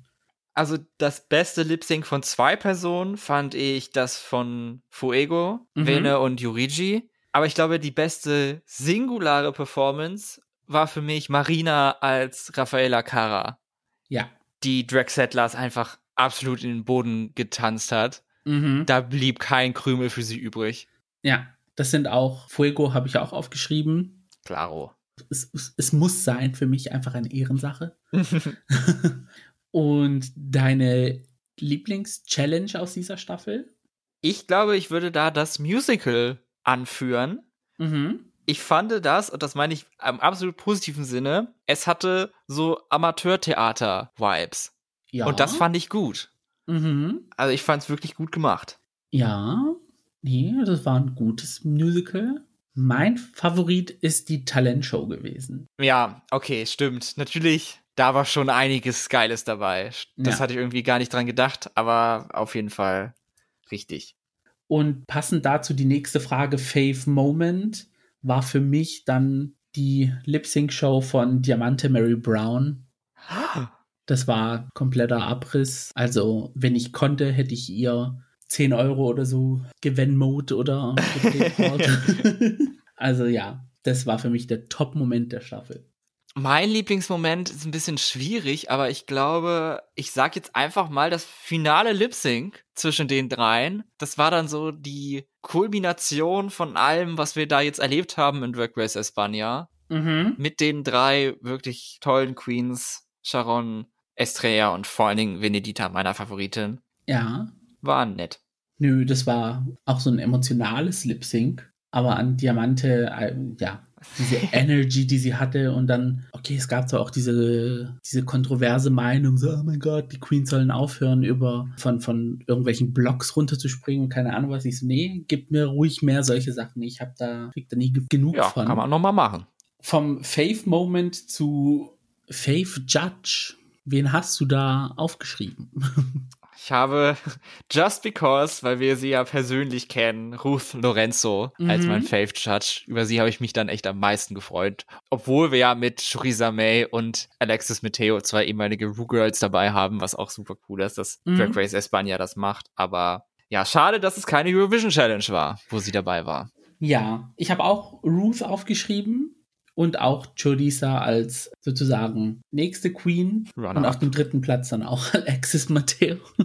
Also das beste Lip Sync von zwei Personen fand ich das von Fuego, mhm. Vene und Yurigi. Aber ich glaube, die beste singulare Performance war für mich Marina als Raffaella Cara. Ja. Die Drag Settlers einfach absolut in den Boden getanzt hat. Mhm. Da blieb kein Krümel für sie übrig. Ja, das sind auch, Fuego habe ich auch aufgeschrieben. Claro es, es, es muss sein für mich einfach eine Ehrensache. (laughs) Und deine Lieblings-Challenge aus dieser Staffel? Ich glaube, ich würde da das Musical anführen. Mhm. Ich fand das, und das meine ich im absolut positiven Sinne, es hatte so Amateurtheater-Vibes. Ja. Und das fand ich gut. Mhm. Also ich fand es wirklich gut gemacht. Ja, nee, das war ein gutes Musical. Mein Favorit ist die Talentshow gewesen. Ja, okay, stimmt. Natürlich, da war schon einiges Geiles dabei. Das ja. hatte ich irgendwie gar nicht dran gedacht, aber auf jeden Fall richtig. Und passend dazu die nächste Frage, Fave Moment, war für mich dann die Lip-Sync-Show von Diamante Mary Brown. Das war kompletter Abriss. Also, wenn ich konnte, hätte ich ihr 10 Euro oder so Gewinn-Mode oder (laughs) Also ja, das war für mich der Top-Moment der Staffel. Mein Lieblingsmoment ist ein bisschen schwierig, aber ich glaube, ich sag jetzt einfach mal das finale Lip Sync zwischen den dreien. Das war dann so die Kulmination von allem, was wir da jetzt erlebt haben in Drag Race España. Mhm. Mit den drei wirklich tollen Queens, Sharon, Estrella und vor allen Dingen Venedita, meiner Favoritin. Ja war nett. Nö, das war auch so ein emotionales Lip Sync, aber an Diamante, äh, ja, diese (laughs) Energy, die sie hatte und dann, okay, es gab zwar auch diese, diese kontroverse Meinung, so, oh mein Gott, die Queens sollen aufhören, über von, von irgendwelchen Blocks runterzuspringen und keine Ahnung was. Ich so, nee, gib mir ruhig mehr solche Sachen. Ich hab da, krieg da nie genug ja, von. kann man nochmal machen. Vom Faith Moment zu Faith Judge. Wen hast du da aufgeschrieben? (laughs) Ich habe (laughs) Just Because, weil wir sie ja persönlich kennen, Ruth Lorenzo mhm. als mein Fave Judge. Über sie habe ich mich dann echt am meisten gefreut. Obwohl wir ja mit Shuriza May und Alexis Mateo zwei ehemalige Ru Girls dabei haben, was auch super cool ist, dass mhm. Drag Race España das macht. Aber Ja, schade, dass es keine Eurovision Challenge war, wo sie dabei war. Ja, ich habe auch Ruth aufgeschrieben und auch Chodisa als sozusagen nächste Queen Runner und auf dem dritten Platz dann auch (laughs) Alexis Mateo. (laughs)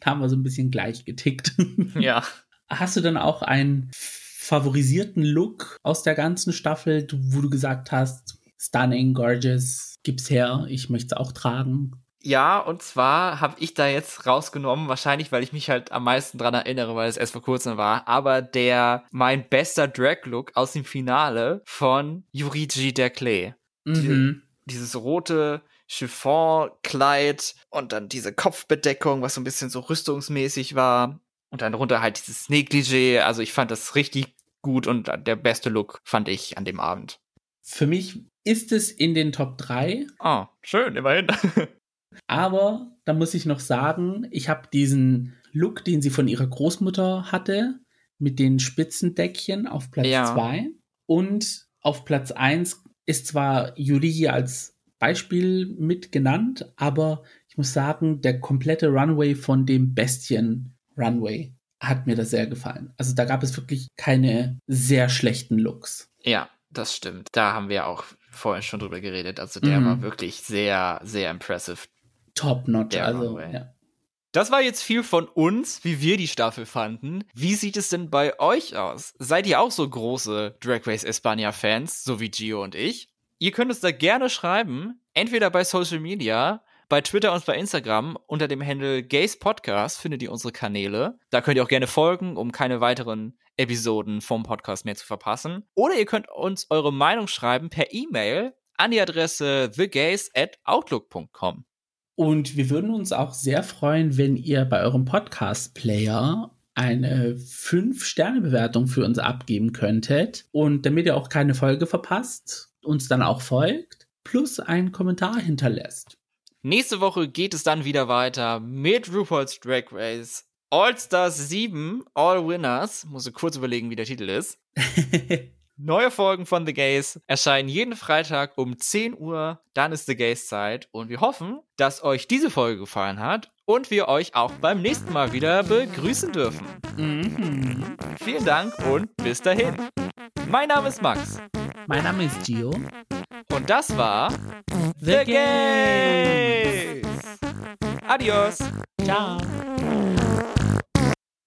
da haben wir so ein bisschen gleich getickt. (laughs) Ja. Hast du dann auch einen favorisierten Look aus der ganzen Staffel, wo du gesagt hast, stunning, gorgeous, gib's her, ich möchte es auch tragen? Ja, und zwar habe ich da jetzt rausgenommen, wahrscheinlich, weil ich mich halt am meisten dran erinnere, weil es erst vor kurzem war, aber der mein bester Drag-Look aus dem Finale von Yurigi Derklé. Mhm. Dieses rote Chiffon-Kleid und dann diese Kopfbedeckung, was so ein bisschen so rüstungsmäßig war. Und dann runter halt dieses Negligé. Also ich fand das richtig gut und der beste Look fand ich an dem Abend. Für mich ist es in den Top 3, Oh, schön, immerhin. (laughs) aber da muss ich noch sagen, ich habe diesen Look, den sie von ihrer Großmutter hatte, mit den Spitzendeckchen auf Platz Ja. 2 und auf Platz 1 ist zwar Yuri als Beispiel mit genannt, aber ich muss sagen, der komplette Runway von dem Bestien Runway hat mir das sehr gefallen. Also da gab es wirklich keine sehr schlechten Looks. Ja, das stimmt. Da haben wir auch vorhin schon drüber geredet. Also der Mhm. war wirklich sehr, sehr impressive. Top notch. Der Also, ja. Das war jetzt viel von uns, wie wir die Staffel fanden. Wie sieht es denn bei euch aus? Seid ihr auch so große Drag Race Espania Fans, so wie Gio und ich? Ihr könnt uns da gerne schreiben, entweder bei Social Media, bei Twitter und bei Instagram unter dem Handle Gays Podcast findet ihr unsere Kanäle. Da könnt ihr auch gerne folgen, um keine weiteren Episoden vom Podcast mehr zu verpassen. Oder ihr könnt uns eure Meinung schreiben per E-Mail an die Adresse thegays at outlook.com. Und wir würden uns auch sehr freuen, wenn ihr bei eurem Podcast-Player eine 5-Sterne-Bewertung für uns abgeben könntet. Und damit ihr auch keine Folge verpasst, uns dann auch folgt, plus einen Kommentar hinterlässt. Nächste Woche geht es dann wieder weiter mit RuPaul's Drag Race All Stars 7, All Winners. Muss ich kurz überlegen, wie der Titel ist. (laughs) Neue Folgen von The Gays erscheinen jeden Freitag um 10 Uhr. Dann ist The Gays Zeit. Und wir hoffen, dass euch diese Folge gefallen hat und wir euch auch beim nächsten Mal wieder begrüßen dürfen. mhm. Vielen Dank und bis dahin. Mein Name ist Max. Mein Name ist Gio. Und das war The The Gays. Adios. Ciao.